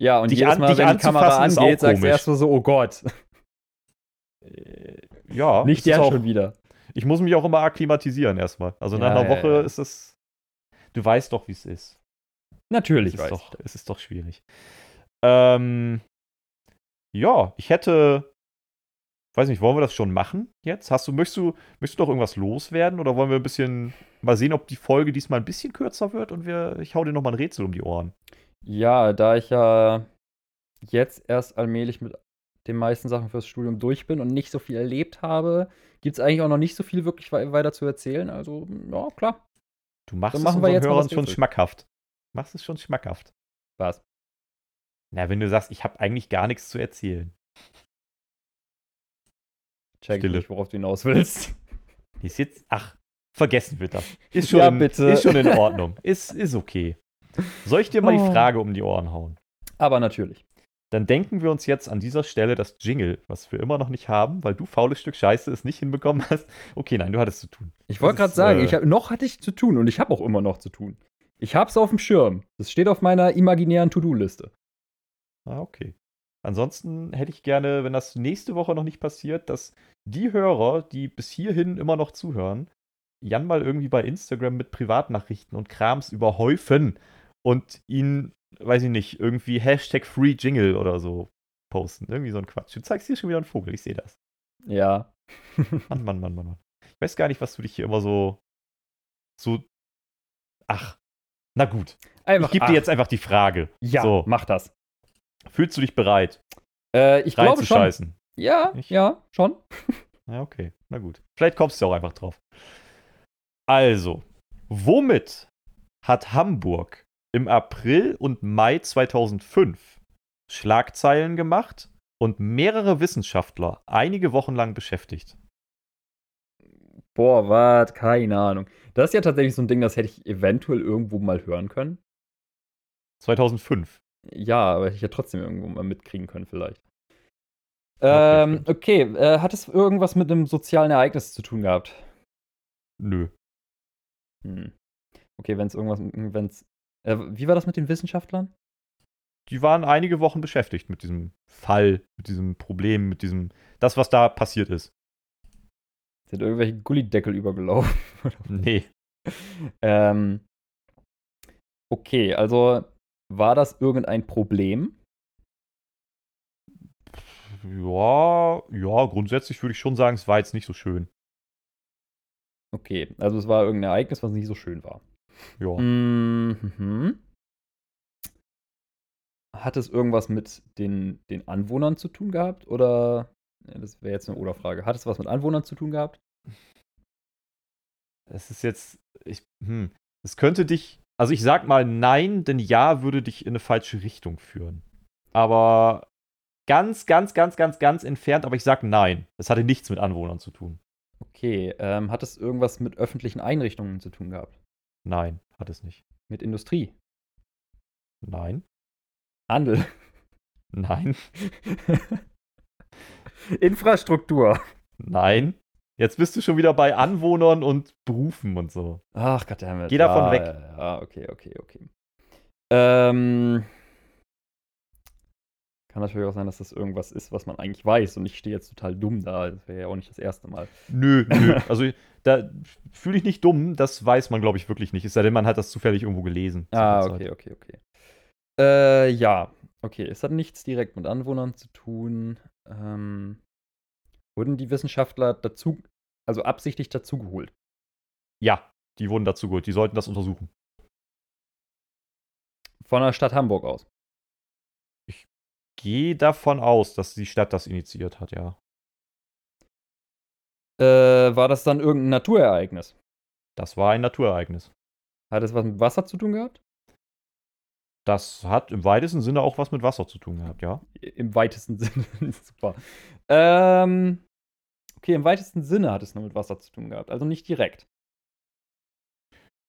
Ja, und dich jedes Mal, an, wenn die Kamera angeht, sagst du erstmal so, oh Gott. Ja. Nicht der schon wieder ich muss mich auch immer akklimatisieren erstmal. Also ja, nach einer Woche ja, ist es. Du weißt doch, wie es ist. Natürlich es ist weiß doch, Es ist doch schwierig. Ähm, ja, ich hätte. Weiß nicht, wollen wir das schon machen jetzt? Hast du, möchtest du, möchtest du doch irgendwas loswerden oder wollen wir ein bisschen mal sehen, ob die Folge diesmal ein bisschen kürzer wird und wir, ich hau dir nochmal ein Rätsel um die Ohren. Ja, da ich ja jetzt erst allmählich mit den meisten Sachen fürs Studium durch bin und nicht so viel erlebt habe, gibt es eigentlich auch noch nicht so viel wirklich weiter zu erzählen. Also, ja, klar. Du machst Dann machen es wir jetzt Hörern schon schmackhaft. Machst es schon schmackhaft. Was? Na, wenn du sagst, ich habe eigentlich gar nichts zu erzählen. Check Stille. nicht, worauf du hinaus willst. Ist jetzt, ach, vergessen wir das. Ist schon, ja, bitte. Ist schon in Ordnung. ist, ist okay. Soll ich dir mal oh. die Frage um die Ohren hauen? Aber natürlich dann denken wir uns jetzt an dieser Stelle das Jingle, was wir immer noch nicht haben, weil du faules Stück Scheiße es nicht hinbekommen hast. Okay, nein, du hattest zu tun. Ich wollte gerade sagen, äh, ich hab, noch hatte ich zu tun und ich habe auch immer noch zu tun. Ich habe es auf dem Schirm. Das steht auf meiner imaginären To-Do-Liste. Ah, okay. Ansonsten hätte ich gerne, wenn das nächste Woche noch nicht passiert, dass die Hörer, die bis hierhin immer noch zuhören, Jan mal irgendwie bei Instagram mit Privatnachrichten und Krams überhäufen und ihn weiß ich nicht, irgendwie Hashtag Free Jingle oder so posten. Irgendwie so ein Quatsch. Du zeigst hier schon wieder einen Vogel, ich sehe das. Ja. Mann, Mann, Mann, Mann, Mann. Ich weiß gar nicht, was du dich hier immer so. So. Ach. Na gut. Einfach, ich gebe dir jetzt einfach die Frage. Ja, so. mach das. Fühlst du dich bereit? Äh, ich glaube schon. Ja, ich? ja, schon. Ja, okay. Na gut. Vielleicht kommst du auch einfach drauf. Also, womit hat Hamburg im April und Mai 2005 Schlagzeilen gemacht und mehrere Wissenschaftler einige Wochen lang beschäftigt. Boah, was? Keine Ahnung. Das ist ja tatsächlich so ein Ding, das hätte ich eventuell irgendwo mal hören können. 2005. Ja, aber hätte ich ja trotzdem irgendwo mal mitkriegen können, vielleicht. Ähm, okay, äh, hat es irgendwas mit einem sozialen Ereignis zu tun gehabt? Nö. Hm. Okay, wenn es irgendwas, wenn es äh, wie war das mit den Wissenschaftlern? Die waren einige Wochen beschäftigt mit diesem Fall, mit diesem Problem, mit diesem, das, was da passiert ist. Sind irgendwelche Gullideckel übergelaufen? nee. ähm, okay, also war das irgendein Problem? Ja, ja, grundsätzlich würde ich schon sagen, es war jetzt nicht so schön. Okay, also es war irgendein Ereignis, was nicht so schön war. Ja. Mhm. Hat es irgendwas mit den, den Anwohnern zu tun gehabt? Oder, ja, das wäre jetzt eine Oder-Frage, hat es was mit Anwohnern zu tun gehabt? Es ist jetzt, ich, hm, es könnte dich, also ich sag mal nein, denn ja würde dich in eine falsche Richtung führen. Aber ganz, ganz, ganz, ganz, ganz entfernt, aber ich sag nein. Es hatte nichts mit Anwohnern zu tun. Okay, ähm, hat es irgendwas mit öffentlichen Einrichtungen zu tun gehabt? Nein, hat es nicht. Mit Industrie? Nein. Handel? Nein. Infrastruktur? Nein. Jetzt bist du schon wieder bei Anwohnern und Berufen und so. Ach, goddammit. Geh davon ja, weg. Ja, ja, okay, okay, okay. Ähm. Kann natürlich auch sein, dass das irgendwas ist, was man eigentlich weiß und ich stehe jetzt total dumm da. Das wäre ja auch nicht das erste Mal. Nö, nö. Also da fühle ich nicht dumm. Das weiß man, glaube ich, wirklich nicht. Es sei denn, man hat das zufällig irgendwo gelesen. Ah, okay, okay, okay. Äh, ja. Okay, es hat nichts direkt mit Anwohnern zu tun. Ähm, wurden die Wissenschaftler dazu, also absichtlich dazugeholt? Ja, die wurden dazugeholt. Die sollten das untersuchen. Von der Stadt Hamburg aus. Gehe davon aus, dass die Stadt das initiiert hat, ja. Äh, war das dann irgendein Naturereignis? Das war ein Naturereignis. Hat es was mit Wasser zu tun gehabt? Das hat im weitesten Sinne auch was mit Wasser zu tun gehabt, ja. Im weitesten Sinne. Super. Ähm, okay, im weitesten Sinne hat es nur mit Wasser zu tun gehabt, also nicht direkt.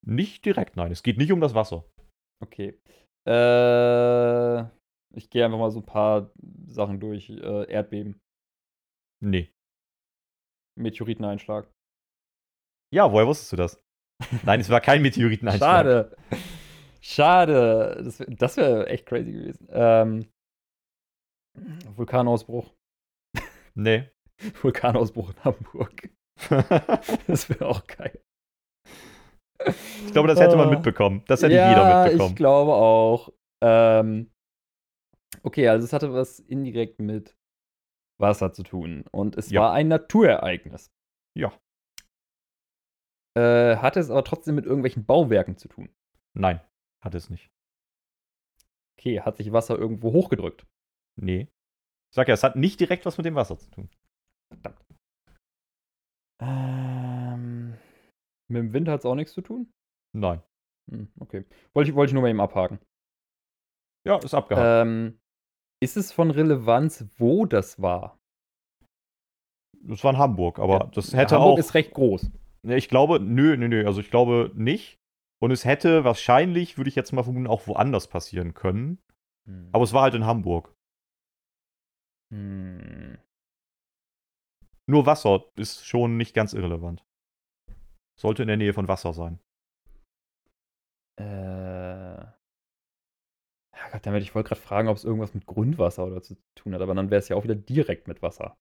Nicht direkt, nein. Es geht nicht um das Wasser. Okay. Äh, ich gehe einfach mal so ein paar Sachen durch. Äh, Erdbeben, Nee. Meteoriteneinschlag. Ja, woher wusstest du das? Nein, es war kein Meteoriteneinschlag. Schade. Schade. Das, das wäre echt crazy gewesen. Ähm, Vulkanausbruch. Nee. Vulkanausbruch in Hamburg. Das wäre auch geil. Ich glaube, das hätte man Ah. mitbekommen. Das hätte ja, jeder mitbekommen. Ich glaube auch. Ähm, okay, also es hatte was indirekt mit Wasser zu tun. Und es Ja. war ein Naturereignis. Ja. Äh, hatte es aber trotzdem mit irgendwelchen Bauwerken zu tun. Nein, hat es nicht. Okay, hat sich Wasser irgendwo hochgedrückt. Nee. Ich sag ja, es hat nicht direkt was mit dem Wasser zu tun. Ähm, mit dem Wind hat es auch nichts zu tun? Nein. Hm, okay. Wollte ich, wollte ich nur mal eben abhaken. Ja, ist abgehakt. Ähm, ist es von Relevanz, wo das war? das war in Hamburg, aber Ja, das hätte Hamburg auch. ist recht groß. Ich glaube, nö, nö, nö. Also ich glaube nicht. Und es hätte wahrscheinlich, würde ich jetzt mal vermuten, auch woanders passieren können. Aber es war halt in Hamburg. Hm. Nur Wasser ist schon nicht ganz irrelevant. Sollte in der Nähe von Wasser sein. Äh. Ja, Gott, damit ich wollte gerade fragen, ob es irgendwas mit Grundwasser oder zu tun hat, aber dann wäre es ja auch wieder direkt mit Wasser.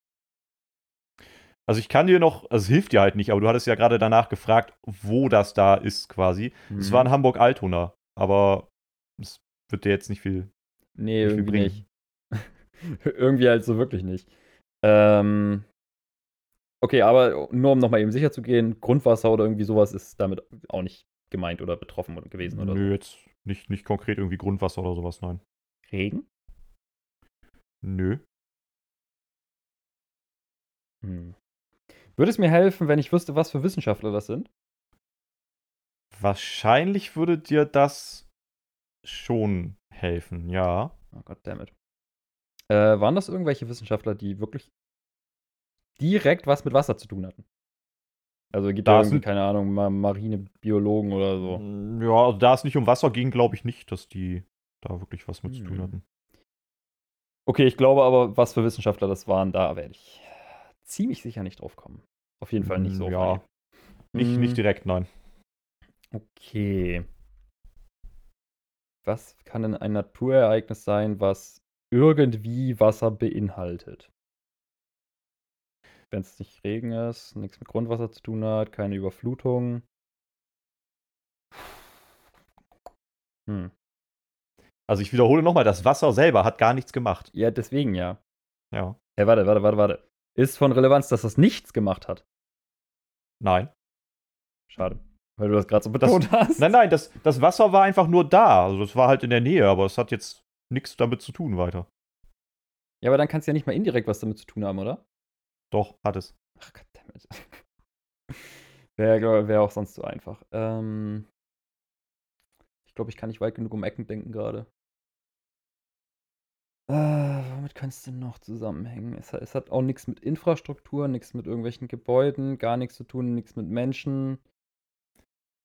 Also ich kann dir noch, also es hilft dir halt nicht, aber du hattest ja gerade danach gefragt, wo das da ist quasi. Es Mhm. war in Hamburg-Altona, aber es wird dir jetzt nicht viel. Nee, nicht viel irgendwie bringen. nicht. irgendwie halt so wirklich nicht. Ähm. Okay, aber nur um nochmal eben sicher zu gehen, Grundwasser oder irgendwie sowas ist damit auch nicht gemeint oder betroffen gewesen oder Nö, jetzt nicht, nicht konkret irgendwie Grundwasser oder sowas, nein. so. Regen? Nö. Hm. Würde es mir helfen, wenn ich wüsste, was für Wissenschaftler das sind? Wahrscheinlich würde dir das schon helfen, ja. Oh goddammit. Äh, waren das irgendwelche Wissenschaftler, die wirklich direkt was mit Wasser zu tun hatten? Also gibt Da sind- keine Ahnung, Ma Marinebiologen oder so. Ja, also da es nicht um Wasser ging, glaube ich nicht, dass die da wirklich was mit zu tun Hm. hatten. Okay, ich glaube aber, was für Wissenschaftler das waren, da werde ich ziemlich sicher nicht drauf kommen. Auf jeden Fall nicht so. Ja. Nicht, Hm, nicht direkt, nein. Okay. Was kann denn ein Naturereignis sein, was irgendwie Wasser beinhaltet? Wenn es nicht Regen ist, nichts mit Grundwasser zu tun hat, keine Überflutung. Hm. Also ich wiederhole nochmal, das Wasser selber hat gar nichts gemacht. Ja, deswegen ja. Ja. Hey, warte, warte, warte, warte. Ist von Relevanz, dass das nichts gemacht hat? Nein. Schade. Weil du das gerade so betont hast. Nein, nein, das, das Wasser war einfach nur da. Also es war halt in der Nähe, aber es hat jetzt nichts damit zu tun weiter. Ja, aber dann kannst du ja nicht mal indirekt was damit zu tun haben, oder? Doch, hat es. Ach, goddammit. Wäre wär auch sonst so einfach. Ähm, ich glaube, ich kann nicht weit genug um Ecken denken gerade. Äh, womit es denn noch zusammenhängen? Es, es hat auch nichts mit Infrastruktur, nichts mit irgendwelchen Gebäuden, gar nichts zu tun, nichts mit Menschen.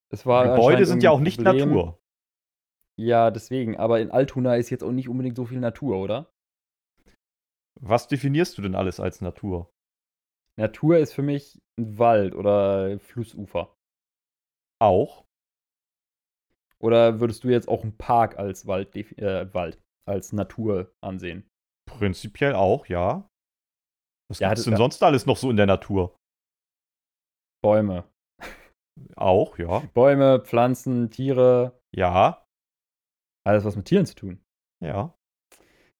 Es war Gebäude sind ja auch nicht Problem. Natur. Ja, deswegen. Aber in Altona ist jetzt auch nicht unbedingt so viel Natur, oder? Was definierst du denn alles als Natur? Natur ist für mich ein Wald oder Flussufer. Auch? Oder würdest du jetzt auch einen Park als Wald, äh, Wald als Natur ansehen? Prinzipiell auch, ja. Was ja, gibt's denn sonst alles noch so in der Natur? Bäume. Auch, ja. Bäume, Pflanzen, Tiere. Ja. Alles, was mit Tieren zu tun. Ja.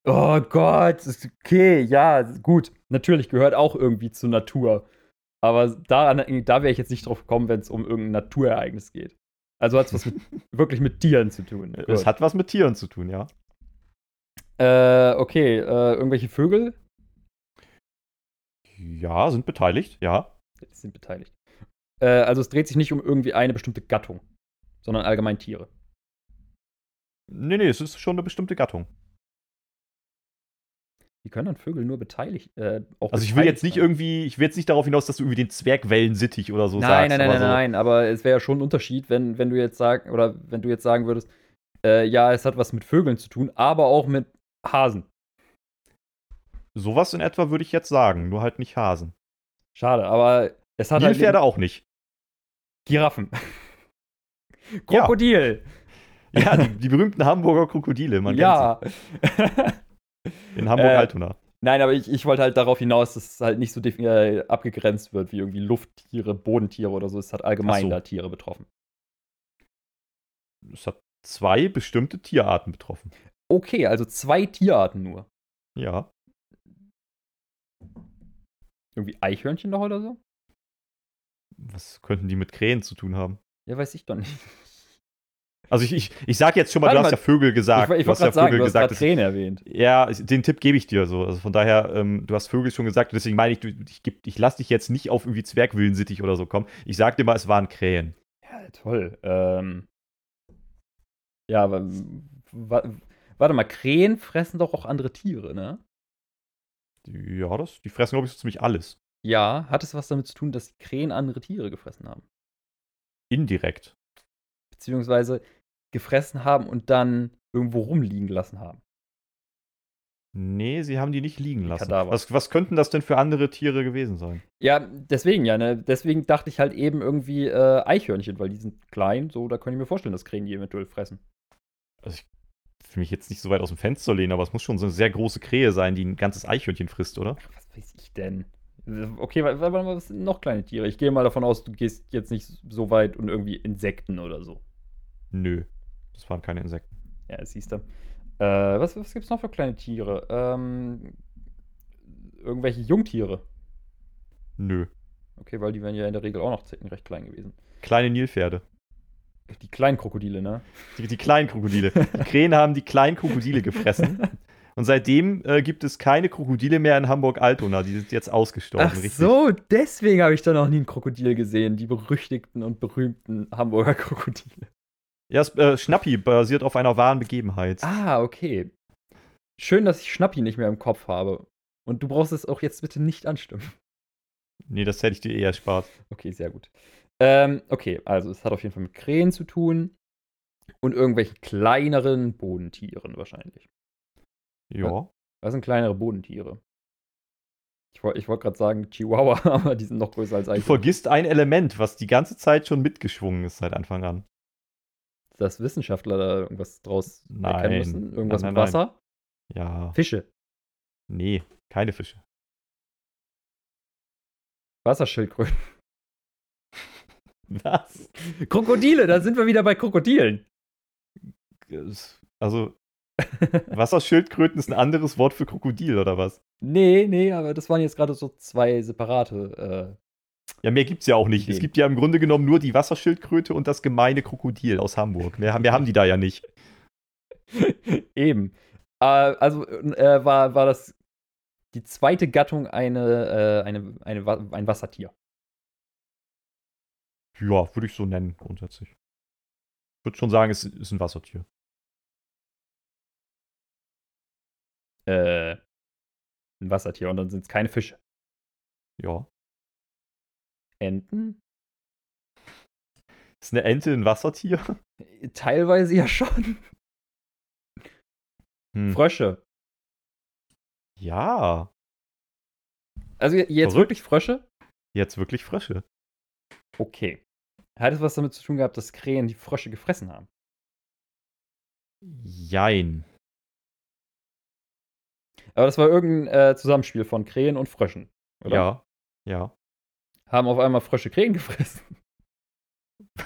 Oh Gott, okay, ja, gut. Natürlich gehört auch irgendwie zur Natur. Aber daran, da wäre ich jetzt nicht drauf gekommen, wenn es um irgendein Naturereignis geht. Also hat es was mit, wirklich mit Tieren zu tun. Es hat was mit Tieren zu tun, ja. Äh, okay, äh, irgendwelche Vögel? Ja, sind beteiligt, ja. Sind beteiligt. Äh, also es dreht sich nicht um irgendwie eine bestimmte Gattung, sondern allgemein Tiere. Nee, nee, es ist schon eine bestimmte Gattung. Wie können dann Vögel nur beteiligt? Äh, also ich will jetzt nicht sein. irgendwie, ich will jetzt nicht darauf hinaus, dass du irgendwie den Zwergwellensittich oder so nein, sagst. Nein, nein, nein, so. nein, aber es wäre ja schon ein Unterschied, wenn, wenn du jetzt sagst, oder wenn du jetzt sagen würdest, äh, ja, es hat was mit Vögeln zu tun, aber auch mit Hasen. Sowas in etwa würde ich jetzt sagen, nur halt nicht Hasen. Schade, aber es hat Nilpferde halt auch nicht. Giraffen. Krokodil. Ja, ja die, die, berühmten Hamburger Krokodile, man ja. kennt sie. In Hamburg-Altona. Äh, nein, aber ich, ich wollte halt darauf hinaus, dass es halt nicht so äh, abgegrenzt wird wie irgendwie Lufttiere, Bodentiere oder so. Es hat allgemein so. da Tiere betroffen. Es hat zwei bestimmte Tierarten betroffen. Okay, also zwei Tierarten nur. Ja. Irgendwie Eichhörnchen noch oder so? Was könnten die mit Krähen zu tun haben? Ja, weiß ich doch nicht. Also ich, ich, ich sag jetzt schon mal, Warte du hast mal, ja Vögel gesagt. Ich, ich wollte gerade ja sagen, du hast gerade Krähen erwähnt. Ja, den Tipp gebe ich dir so. Also von daher, ähm, du hast Vögel schon gesagt, deswegen meine ich, du, ich, ich lass dich jetzt nicht auf irgendwie Zwergwillensittich oder so kommen. Ich sag dir mal, es waren Krähen. Ja, toll. Ähm, ja, aber warte mal, Krähen fressen doch auch andere Tiere, ne? Ja, das, die fressen, glaube ich, so ziemlich alles. Ja, hat es was damit zu tun, dass Krähen andere Tiere gefressen haben? Indirekt. Beziehungsweise gefressen haben und dann irgendwo rumliegen lassen haben. Nee, sie haben die nicht liegen lassen. Was, was könnten das denn für andere Tiere gewesen sein? Ja, deswegen ja, ne? Deswegen dachte ich halt eben irgendwie äh, Eichhörnchen, weil die sind klein, so, da könnte ich mir vorstellen, dass Krähen die eventuell fressen. Also ich will mich jetzt nicht so weit aus dem Fenster lehnen, aber es muss schon so eine sehr große Krähe sein, die ein ganzes Eichhörnchen frisst, oder? was weiß ich denn? Okay, was sind noch kleine Tiere? Ich gehe mal davon aus, du gehst jetzt nicht so weit und irgendwie Insekten oder so. Nö, das waren keine Insekten. Ja, siehst du. Äh, was was gibt es noch für kleine Tiere? Ähm, irgendwelche Jungtiere? Nö. Okay, weil die wären ja in der Regel auch noch recht klein gewesen. Kleine Nilpferde. Die kleinen Krokodile, ne? Die, die kleinen Krokodile. Die Krähen haben die kleinen Krokodile gefressen. Und seitdem äh, gibt es keine Krokodile mehr in Hamburg-Altona. Die sind jetzt ausgestorben. Ach richtig. so, deswegen habe ich da noch nie ein Krokodil gesehen. Die berüchtigten und berühmten Hamburger Krokodile. Ja, äh, Schnappi basiert auf einer wahren Begebenheit. Ah, okay. Schön, dass ich Schnappi nicht mehr im Kopf habe. Und du brauchst es auch jetzt bitte nicht anstimmen. Nee, das hätte ich dir eher erspart. Okay, sehr gut. Ähm, okay, also es hat auf jeden Fall mit Krähen zu tun und irgendwelchen kleineren Bodentieren wahrscheinlich. Ja. Was sind kleinere Bodentiere? Ich wollte wollt gerade sagen Chihuahua, aber die sind noch größer als eigentlich. Du vergisst ein Element, was die ganze Zeit schon mitgeschwungen ist seit Anfang an. Dass Wissenschaftler da irgendwas draus nein. erkennen müssen? Irgendwas nein, nein, mit Wasser? Ja. Fische? Nee, keine Fische. Wasserschildkröten. Was? Krokodile, da sind wir wieder bei Krokodilen. Also, Wasserschildkröten ist ein anderes Wort für Krokodil, oder was? Nee, nee, aber das waren jetzt gerade so zwei separate. Ja, mehr gibt's ja auch nicht. Ideen. Es gibt ja im Grunde genommen nur die Wasserschildkröte und das gemeine Krokodil aus Hamburg. Mehr, mehr haben die da ja nicht. Eben. Äh, also äh, war, war das die zweite Gattung eine, äh, eine, eine, ein Wassertier. Ja, würde ich so nennen, grundsätzlich. Ich würde schon sagen, es ist ein Wassertier. Äh, ein Wassertier und dann sind es keine Fische. Ja. Enten? Ist eine Ente ein Wassertier? Teilweise ja schon. Hm. Frösche. Ja. Also jetzt Verrückt. wirklich Frösche? Jetzt wirklich Frösche. Okay. Hat es was damit zu tun gehabt, dass Krähen die Frösche gefressen haben? Jein. Aber das war irgendein äh, Zusammenspiel von Krähen und Fröschen, oder? Ja, ja. Haben auf einmal Frösche Krähen gefressen.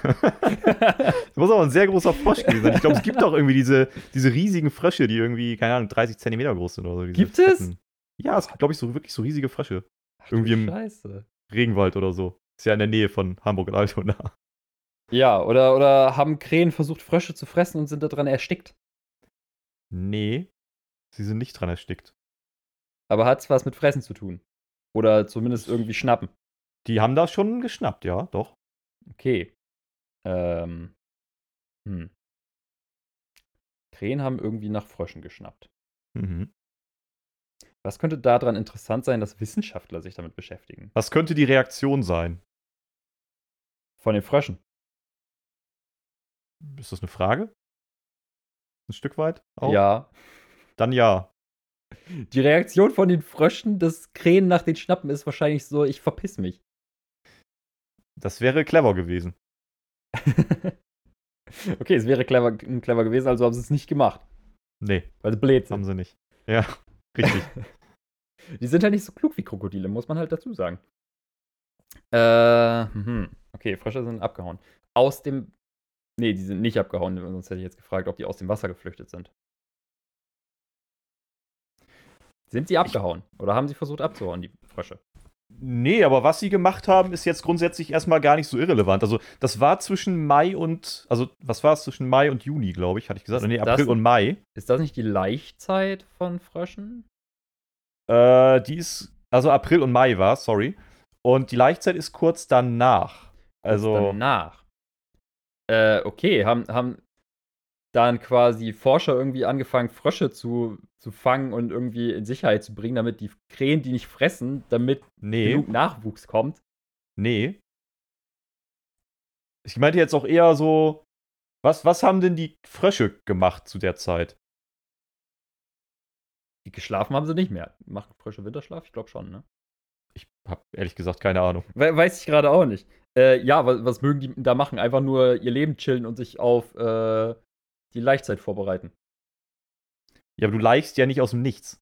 das muss aber ein sehr großer Frosch gewesen sein. Ich glaube, es gibt auch irgendwie diese, diese riesigen Frösche, die irgendwie, keine Ahnung, 30 Zentimeter groß sind oder so. Gibt fetten. es? Ja, es gibt, glaube ich, so wirklich so riesige Frösche. Ach, irgendwie im Scheiße. Regenwald oder so. Ist ja in der Nähe von Hamburg und Altona. Ja, oder, oder haben Krähen versucht, Frösche zu fressen und sind daran erstickt? Nee, sie sind nicht dran erstickt. Aber hat es was mit Fressen zu tun? Oder zumindest irgendwie schnappen? Die haben da schon geschnappt, ja, doch. Okay. Ähm. Hm. Krähen haben irgendwie nach Fröschen geschnappt. Mhm. Was könnte daran interessant sein, dass Wissenschaftler sich damit beschäftigen? Was könnte die Reaktion sein? Von den Fröschen. Ist das eine Frage? Ein Stück weit? Auch? Ja. Dann ja. Die Reaktion von den Fröschen, das Krähen nach den Schnappen, ist wahrscheinlich so, ich verpiss mich. Das wäre clever gewesen. okay, es wäre clever, clever gewesen, also haben sie es nicht gemacht. Nee. Weil sie blöd sind. Haben sie nicht. Ja, richtig. Die sind halt nicht so klug wie Krokodile, muss man halt dazu sagen. Äh, hm. okay, Frösche sind abgehauen. Aus dem. Nee, die sind nicht abgehauen, sonst hätte ich jetzt gefragt, ob die aus dem Wasser geflüchtet sind. Sind sie abgehauen? Oder haben sie versucht abzuhauen, die Frösche? Nee, aber was sie gemacht haben, ist jetzt grundsätzlich erstmal gar nicht so irrelevant. Also, das war zwischen Mai und, also, was war es zwischen Mai und Juni, glaube ich, hatte ich gesagt. Ist nee, April das, und Mai. Ist das nicht die Laichzeit von Fröschen? Äh, die ist, also April und Mai war, sorry. Und die Laichzeit ist kurz danach. Also. Kurz danach. Äh, okay, haben, haben dann quasi Forscher irgendwie angefangen, Frösche zu, zu fangen und irgendwie in Sicherheit zu bringen, damit die Krähen die nicht fressen, damit nee. genug Nachwuchs kommt. Nee. Ich meinte jetzt auch eher so, was, was haben denn die Frösche gemacht zu der Zeit? Die geschlafen haben sie nicht mehr. Machen Frösche Winterschlaf? Ich glaube schon, ne? Ich habe ehrlich gesagt keine Ahnung. We weiß ich gerade auch nicht. Äh, ja, was, was, mögen die da machen? Einfach nur ihr Leben chillen und sich auf äh, die Laichzeit vorbereiten. Ja, aber du laichst ja nicht aus dem Nichts.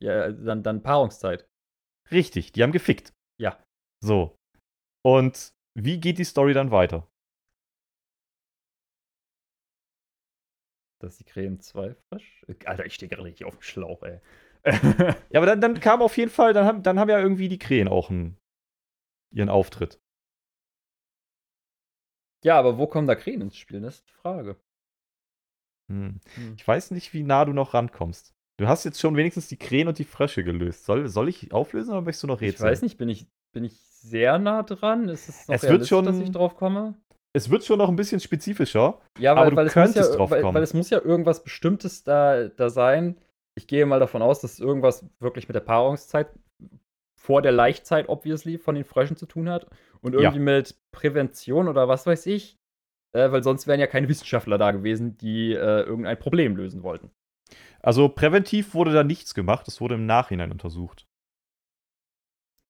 Ja, dann, dann Paarungszeit. Richtig, die haben gefickt. Ja. So. Und wie geht die Story dann weiter? Dass die Krähen zwei frisch. Alter, ich stehe gerade richtig auf dem Schlauch, ey. ja, aber dann, dann kam auf jeden Fall, dann haben, dann haben ja irgendwie die Krähen auch einen, ihren Auftritt. Ja, aber wo kommen da Krähen ins Spiel? Das ist die Frage. Hm. Hm. Ich weiß nicht, wie nah du noch rankommst. Du hast jetzt schon wenigstens die Krähen und die Frösche gelöst. Soll, soll ich auflösen oder möchtest du noch rätseln? Ich weiß nicht, bin ich, bin ich sehr nah dran? Ist es noch es wird schon, dass ich drauf komme? Es wird schon noch ein bisschen spezifischer. Ja, weil, aber du weil könntest ja, drauf weil, kommen. Weil es muss ja irgendwas Bestimmtes da, da sein. Ich gehe mal davon aus, dass es irgendwas wirklich mit der Paarungszeit vor der Laichzeit, obviously, von den Fröschen zu tun hat. Und irgendwie ja. mit Prävention oder was weiß ich. Äh, weil sonst wären ja keine Wissenschaftler da gewesen, die äh, irgendein Problem lösen wollten. Also präventiv wurde da nichts gemacht, es wurde im Nachhinein untersucht.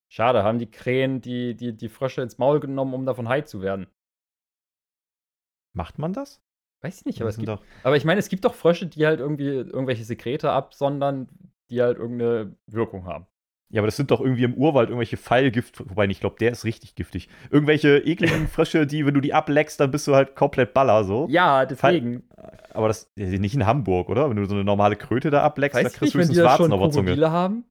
Schade, haben die Krähen die, die, die Frösche ins Maul genommen, um davon high zu werden. Macht man das? Weiß ich nicht, aber, es gibt, aber ich meine, es gibt doch Frösche, die halt irgendwie irgendwelche Sekrete absondern, die halt irgendeine Wirkung haben. Ja, aber das sind doch irgendwie im Urwald irgendwelche Pfeilgift, wobei ich glaube, der ist richtig giftig. Irgendwelche ekligen Frösche, die, wenn du die ableckst, dann bist du halt komplett Baller so. Ja, deswegen. Aber das ist nicht in Hamburg, oder? Wenn du so eine normale Kröte da ableckst, Weißt da du kriegst du höchstens Warzen auf der Zunge. Krokodile haben?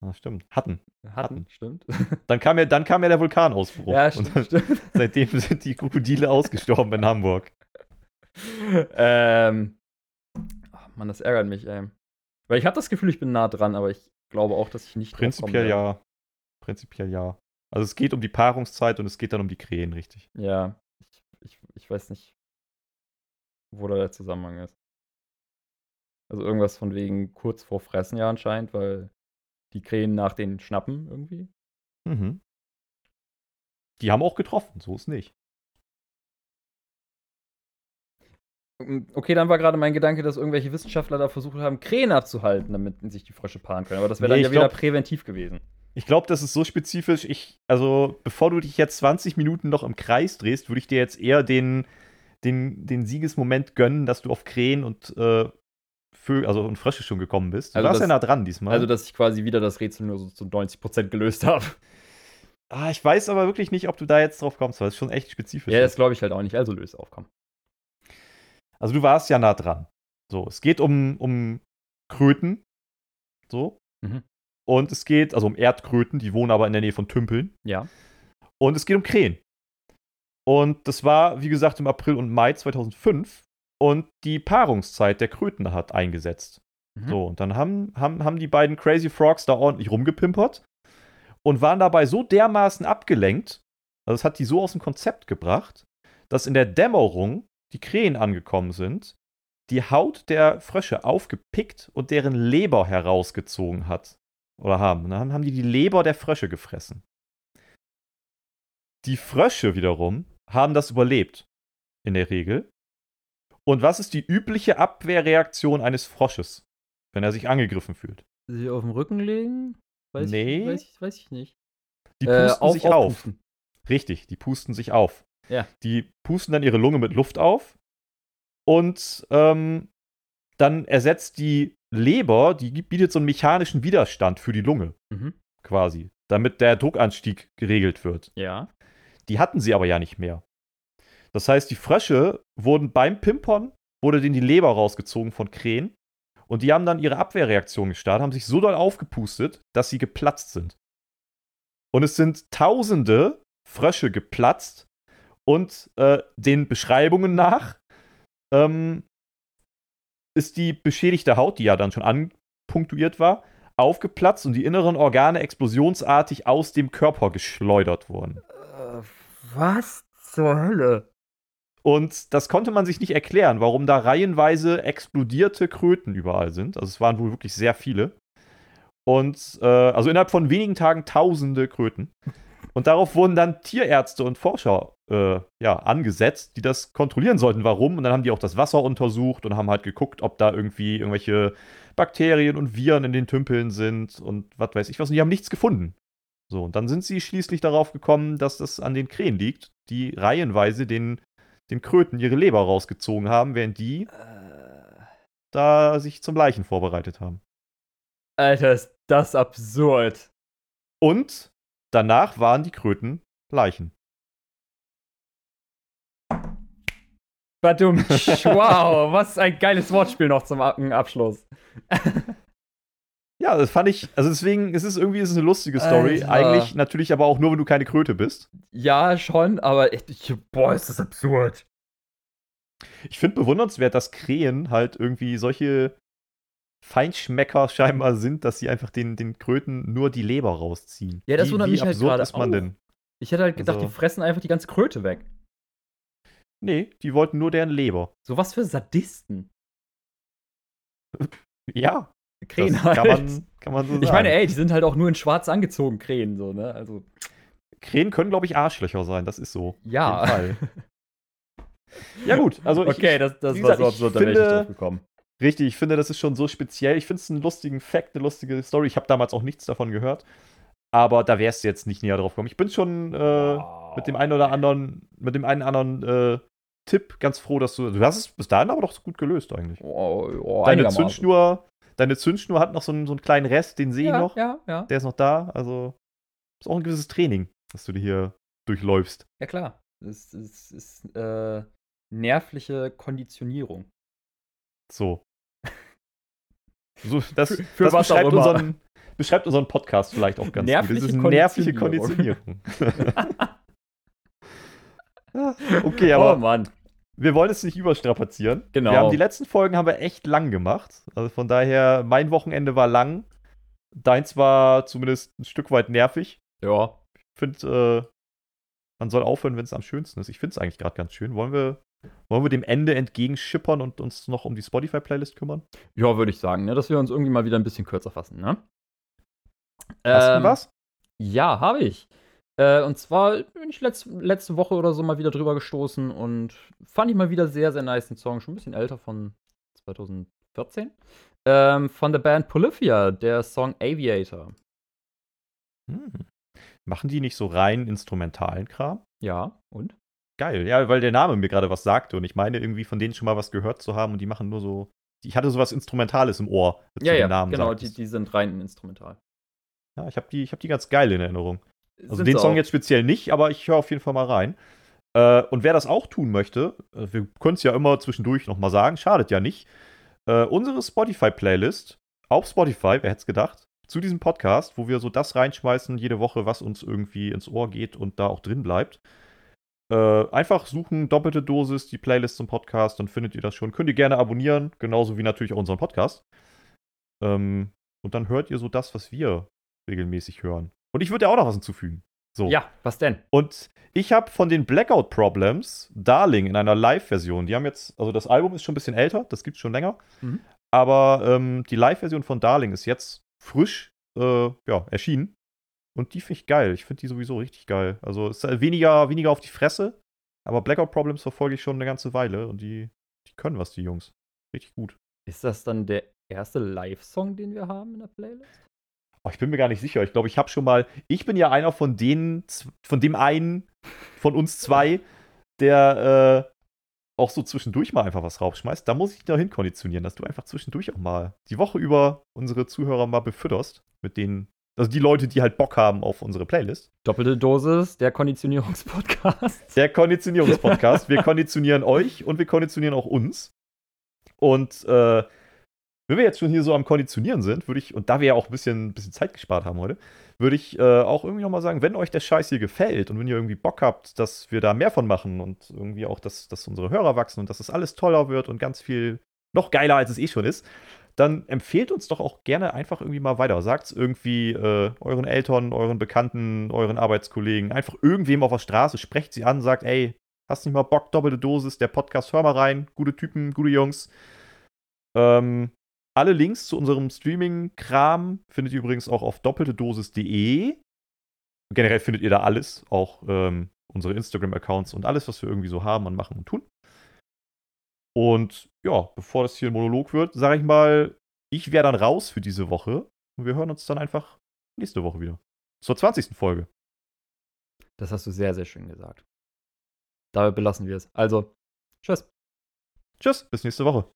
Ah, stimmt. Hatten. Hatten, stimmt. Dann kam ja, dann kam ja der Vulkanausbruch. Ja, stimmt. dann, stimmt. seitdem sind die Krokodile ausgestorben in Hamburg. ähm. Ach Mann, das ärgert mich, ey. Weil ich habe das Gefühl, ich bin nah dran, aber ich glaube auch, dass ich nicht Prinzipiell ja. Prinzipiell ja. Also es geht um die Paarungszeit und es geht dann um die Krähen, richtig. Ja, ich, ich, ich weiß nicht, wo da der Zusammenhang ist. Also irgendwas von wegen kurz vor Fressen ja anscheinend, weil die Krähen nach den schnappen irgendwie. Mhm. Die haben auch getroffen, so ist nicht. Okay, dann war gerade mein Gedanke, dass irgendwelche Wissenschaftler da versucht haben, Krähen abzuhalten, damit sich die Frösche paaren können. Aber das wäre Nee, dann ja ich wieder glaub- präventiv gewesen. Ich glaube, das ist so spezifisch. Ich, also, bevor du dich jetzt 20 Minuten noch im Kreis drehst, würde ich dir jetzt eher den, den, den Siegesmoment gönnen, dass du auf Krähen und äh, Vögel, also und Frösche schon gekommen bist. Du Also warst das- ja nah dran diesmal. Also, dass ich quasi wieder das Rätsel nur so zu 90% gelöst habe. ah, ich weiß aber wirklich nicht, ob du da jetzt drauf kommst, weil es schon echt spezifisch Ja, ist. das glaube ich halt auch nicht. Also löse auf, komm. Also du warst ja nah dran. So, es geht um, um Kröten. So. Mhm. Und es geht, also um Erdkröten, die wohnen aber in der Nähe von Tümpeln. Ja. Und es geht um Krähen. Und das war, wie gesagt, im April und Mai 2005. Und die Paarungszeit der Kröten hat eingesetzt. Mhm. So, und dann haben, haben, haben die beiden Crazy Frogs da ordentlich rumgepimpert und waren dabei so dermaßen abgelenkt, also es hat die so aus dem Konzept gebracht, dass in der Dämmerung die Krähen angekommen sind, die Haut der Frösche aufgepickt und deren Leber herausgezogen hat. Oder haben. Dann haben die die Leber der Frösche gefressen. Die Frösche wiederum haben das überlebt. In der Regel. Und was ist die übliche Abwehrreaktion eines Frosches, wenn er sich angegriffen fühlt? Sie auf den Rücken legen? Weiß Nee. Ich, weiß, ich, weiß ich nicht. Die Äh, pusten auf- sich auf. Richtig, die pusten sich auf. Ja. Die pusten dann ihre Lunge mit Luft auf und ähm, dann ersetzt die Leber, die bietet so einen mechanischen Widerstand für die Lunge Mhm. quasi, damit der Druckanstieg geregelt wird. Ja. Die hatten sie aber ja nicht mehr. Das heißt, die Frösche wurden beim Pimpern, wurde denen die Leber rausgezogen von Krähen und die haben dann ihre Abwehrreaktion gestartet, haben sich so doll aufgepustet, dass sie geplatzt sind. Und es sind tausende Frösche geplatzt und äh, den Beschreibungen nach ähm, ist die beschädigte Haut, die ja dann schon anpunktuiert war, aufgeplatzt und die inneren Organe explosionsartig aus dem Körper geschleudert worden. Äh, was zur Hölle? Und das konnte man sich nicht erklären, warum da reihenweise explodierte Kröten überall sind. Also es waren wohl wirklich sehr viele. Und äh, also innerhalb von wenigen Tagen tausende Kröten. Und darauf wurden dann Tierärzte und Forscher äh, ja, angesetzt, die das kontrollieren sollten, warum. Und dann haben die auch das Wasser untersucht und haben halt geguckt, ob da irgendwie irgendwelche Bakterien und Viren in den Tümpeln sind und was weiß ich was. Und die haben nichts gefunden. So, und dann sind sie schließlich darauf gekommen, dass das an den Krähen liegt, die reihenweise den, den Kröten ihre Leber rausgezogen haben, während die Äh, da sich zum Leichen vorbereitet haben. Alter, ist das absurd. Und danach waren die Kröten Leichen. Badum, wow, was ein geiles Wortspiel noch zum Ab- Abschluss. Ja, das fand ich, also deswegen ist es irgendwie ist es eine lustige Story. Alter. Eigentlich natürlich aber auch nur, wenn du keine Kröte bist. Ja, schon, aber echt, ich, boah, ist das absurd. Ich finde bewundernswert, dass Krähen halt irgendwie solche Feinschmecker scheinbar sind, dass sie einfach den, den Kröten nur die Leber rausziehen. Ja, das wie, wundert wie mich halt gerade ist man auch. denn? Ich hätte halt gedacht, Also- die fressen einfach die ganze Kröte weg. Nee, die wollten nur deren Leber. So was für Sadisten. Ja, Krähen halt. kann man, kann man so sagen. ich meine, ey, die sind halt auch nur in schwarz angezogen, Krähen, so, ne? Also, Krähen können, glaube ich, Arschlöcher sein, das ist so. ja. Auf jeden Fall. Ja, gut, also ich, okay, das, das war gesagt, so absurd, da wäre ich nicht drauf gekommen. Richtig, ich finde, das ist schon so speziell. Ich finde es einen lustigen Fact, eine lustige Story. Ich habe damals auch nichts davon gehört. Aber da wärst du jetzt nicht näher drauf gekommen. Ich bin schon äh, mit dem einen oder anderen, mit dem einen anderen äh, Tipp ganz froh, dass du. Du hast es bis dahin aber doch so gut gelöst eigentlich. Oh, oh, Deine. Zündschnur, deine Zündschnur hat noch so einen, so einen kleinen Rest, den sehe ich ja, noch. Ja, ja. Der ist noch da. Also ist auch ein gewisses Training, dass du dir hier durchläufst. Ja, klar. Es ist, ist, ist äh, nervliche Konditionierung. So. So das Für- für das was auch beschreibt, immer. unseren, beschreibt unseren Podcast vielleicht auch ganz Nervliche gut. Das ist nervliche Konditionierung. Konditionierung. okay, aber oh Mann. wir wollen es nicht überstrapazieren. Genau. Wir haben die letzten Folgen haben wir echt lang gemacht. Also von daher, mein Wochenende war lang. Deins war zumindest ein Stück weit nervig. Ja. Ich finde, äh, man soll aufhören, wenn es am schönsten ist. Ich finde es eigentlich gerade ganz schön. Wollen wir, wollen wir dem Ende entgegenschippern und uns noch um die Spotify-Playlist kümmern? Ja, würde ich sagen, ne? dass wir uns irgendwie mal wieder ein bisschen kürzer fassen, ne? Hast Ähm, du was? Ja, habe ich. Äh, und zwar bin ich letz, letzte Woche oder so mal wieder drüber gestoßen und fand ich mal wieder sehr, sehr nice. Ein Song, schon ein bisschen älter von 2014. Ähm, von der Band Polyphia, der Song Aviator. Hm. Machen die nicht so rein instrumentalen Kram? Ja, und? Geil, ja, weil der Name mir gerade was sagte und ich meine irgendwie von denen schon mal was gehört zu haben und die machen nur so. Ich hatte sowas Instrumentales im Ohr. Ja, ja, Namen genau, die, die sind rein instrumental. Ja, ich habe die, ich hab die ganz geil in Erinnerung. Also Sind den Song auch. jetzt speziell nicht, aber ich höre auf jeden Fall mal rein. Äh, und wer das auch tun möchte, äh, wir können es ja immer zwischendurch nochmal sagen, schadet ja nicht. Äh, unsere Spotify-Playlist auf Spotify, wer hätte es gedacht, zu diesem Podcast, wo wir so das reinschmeißen jede Woche, was uns irgendwie ins Ohr geht und da auch drin bleibt. Äh, einfach suchen, doppelte Dosis, die Playlist zum Podcast, dann findet ihr das schon. Könnt ihr gerne abonnieren, genauso wie natürlich auch unseren Podcast. Ähm, und dann hört ihr so das, was wir regelmäßig hören. Und ich würde ja auch noch was hinzufügen. So. Ja, was denn? Und ich habe von den Blackout Problems Darling in einer Live-Version. Die haben jetzt, also das Album ist schon ein bisschen älter, das gibt es schon länger. Mhm. Aber ähm, die Live-Version von Darling ist jetzt frisch äh, ja, erschienen. Und die finde ich geil. Ich finde die sowieso richtig geil. Also es ist halt weniger, weniger auf die Fresse. Aber Blackout Problems verfolge ich schon eine ganze Weile. Und die, die können was, die Jungs. Richtig gut. Ist das dann der erste Live-Song, den wir haben in der Playlist? Oh, ich bin mir gar nicht sicher. Ich glaube, ich habe schon mal. Ich bin ja einer von denen, von dem einen, von uns zwei, der äh, auch so zwischendurch mal einfach was raufschmeißt. Da muss ich dich noch hinkonditionieren, dass du einfach zwischendurch auch mal die Woche über unsere Zuhörer mal befütterst mit denen. Also die Leute, die halt Bock haben auf unsere Playlist. Doppelte Dosis, der Konditionierungspodcast. Der Konditionierungspodcast. wir konditionieren euch und wir konditionieren auch uns. Und äh, wenn wir jetzt schon hier so am Konditionieren sind, würde ich, und da wir ja auch ein bisschen, bisschen Zeit gespart haben heute, würde ich äh, auch irgendwie nochmal sagen, wenn euch der Scheiß hier gefällt und wenn ihr irgendwie Bock habt, dass wir da mehr von machen und irgendwie auch, dass, dass unsere Hörer wachsen und dass das alles toller wird und ganz viel noch geiler, als es eh schon ist, dann empfehlt uns doch auch gerne einfach irgendwie mal weiter. Sagt es irgendwie äh, euren Eltern, euren Bekannten, euren Arbeitskollegen, einfach irgendwem auf der Straße, sprecht sie an, sagt, ey, hast nicht mal Bock, doppelte Dosis, der Podcast, hör mal rein, gute Typen, gute Jungs. Ähm, alle Links zu unserem Streaming-Kram findet ihr übrigens auch auf doppeltedosis.de. Generell findet ihr da alles, auch ähm, unsere Instagram-Accounts und alles, was wir irgendwie so haben und machen und tun. Und ja, bevor das hier ein Monolog wird, sage ich mal, ich wäre dann raus für diese Woche und wir hören uns dann einfach nächste Woche wieder. Zur 20. Folge. Das hast du sehr, sehr schön gesagt. Dabei belassen wir es. Also, tschüss. Tschüss, bis nächste Woche.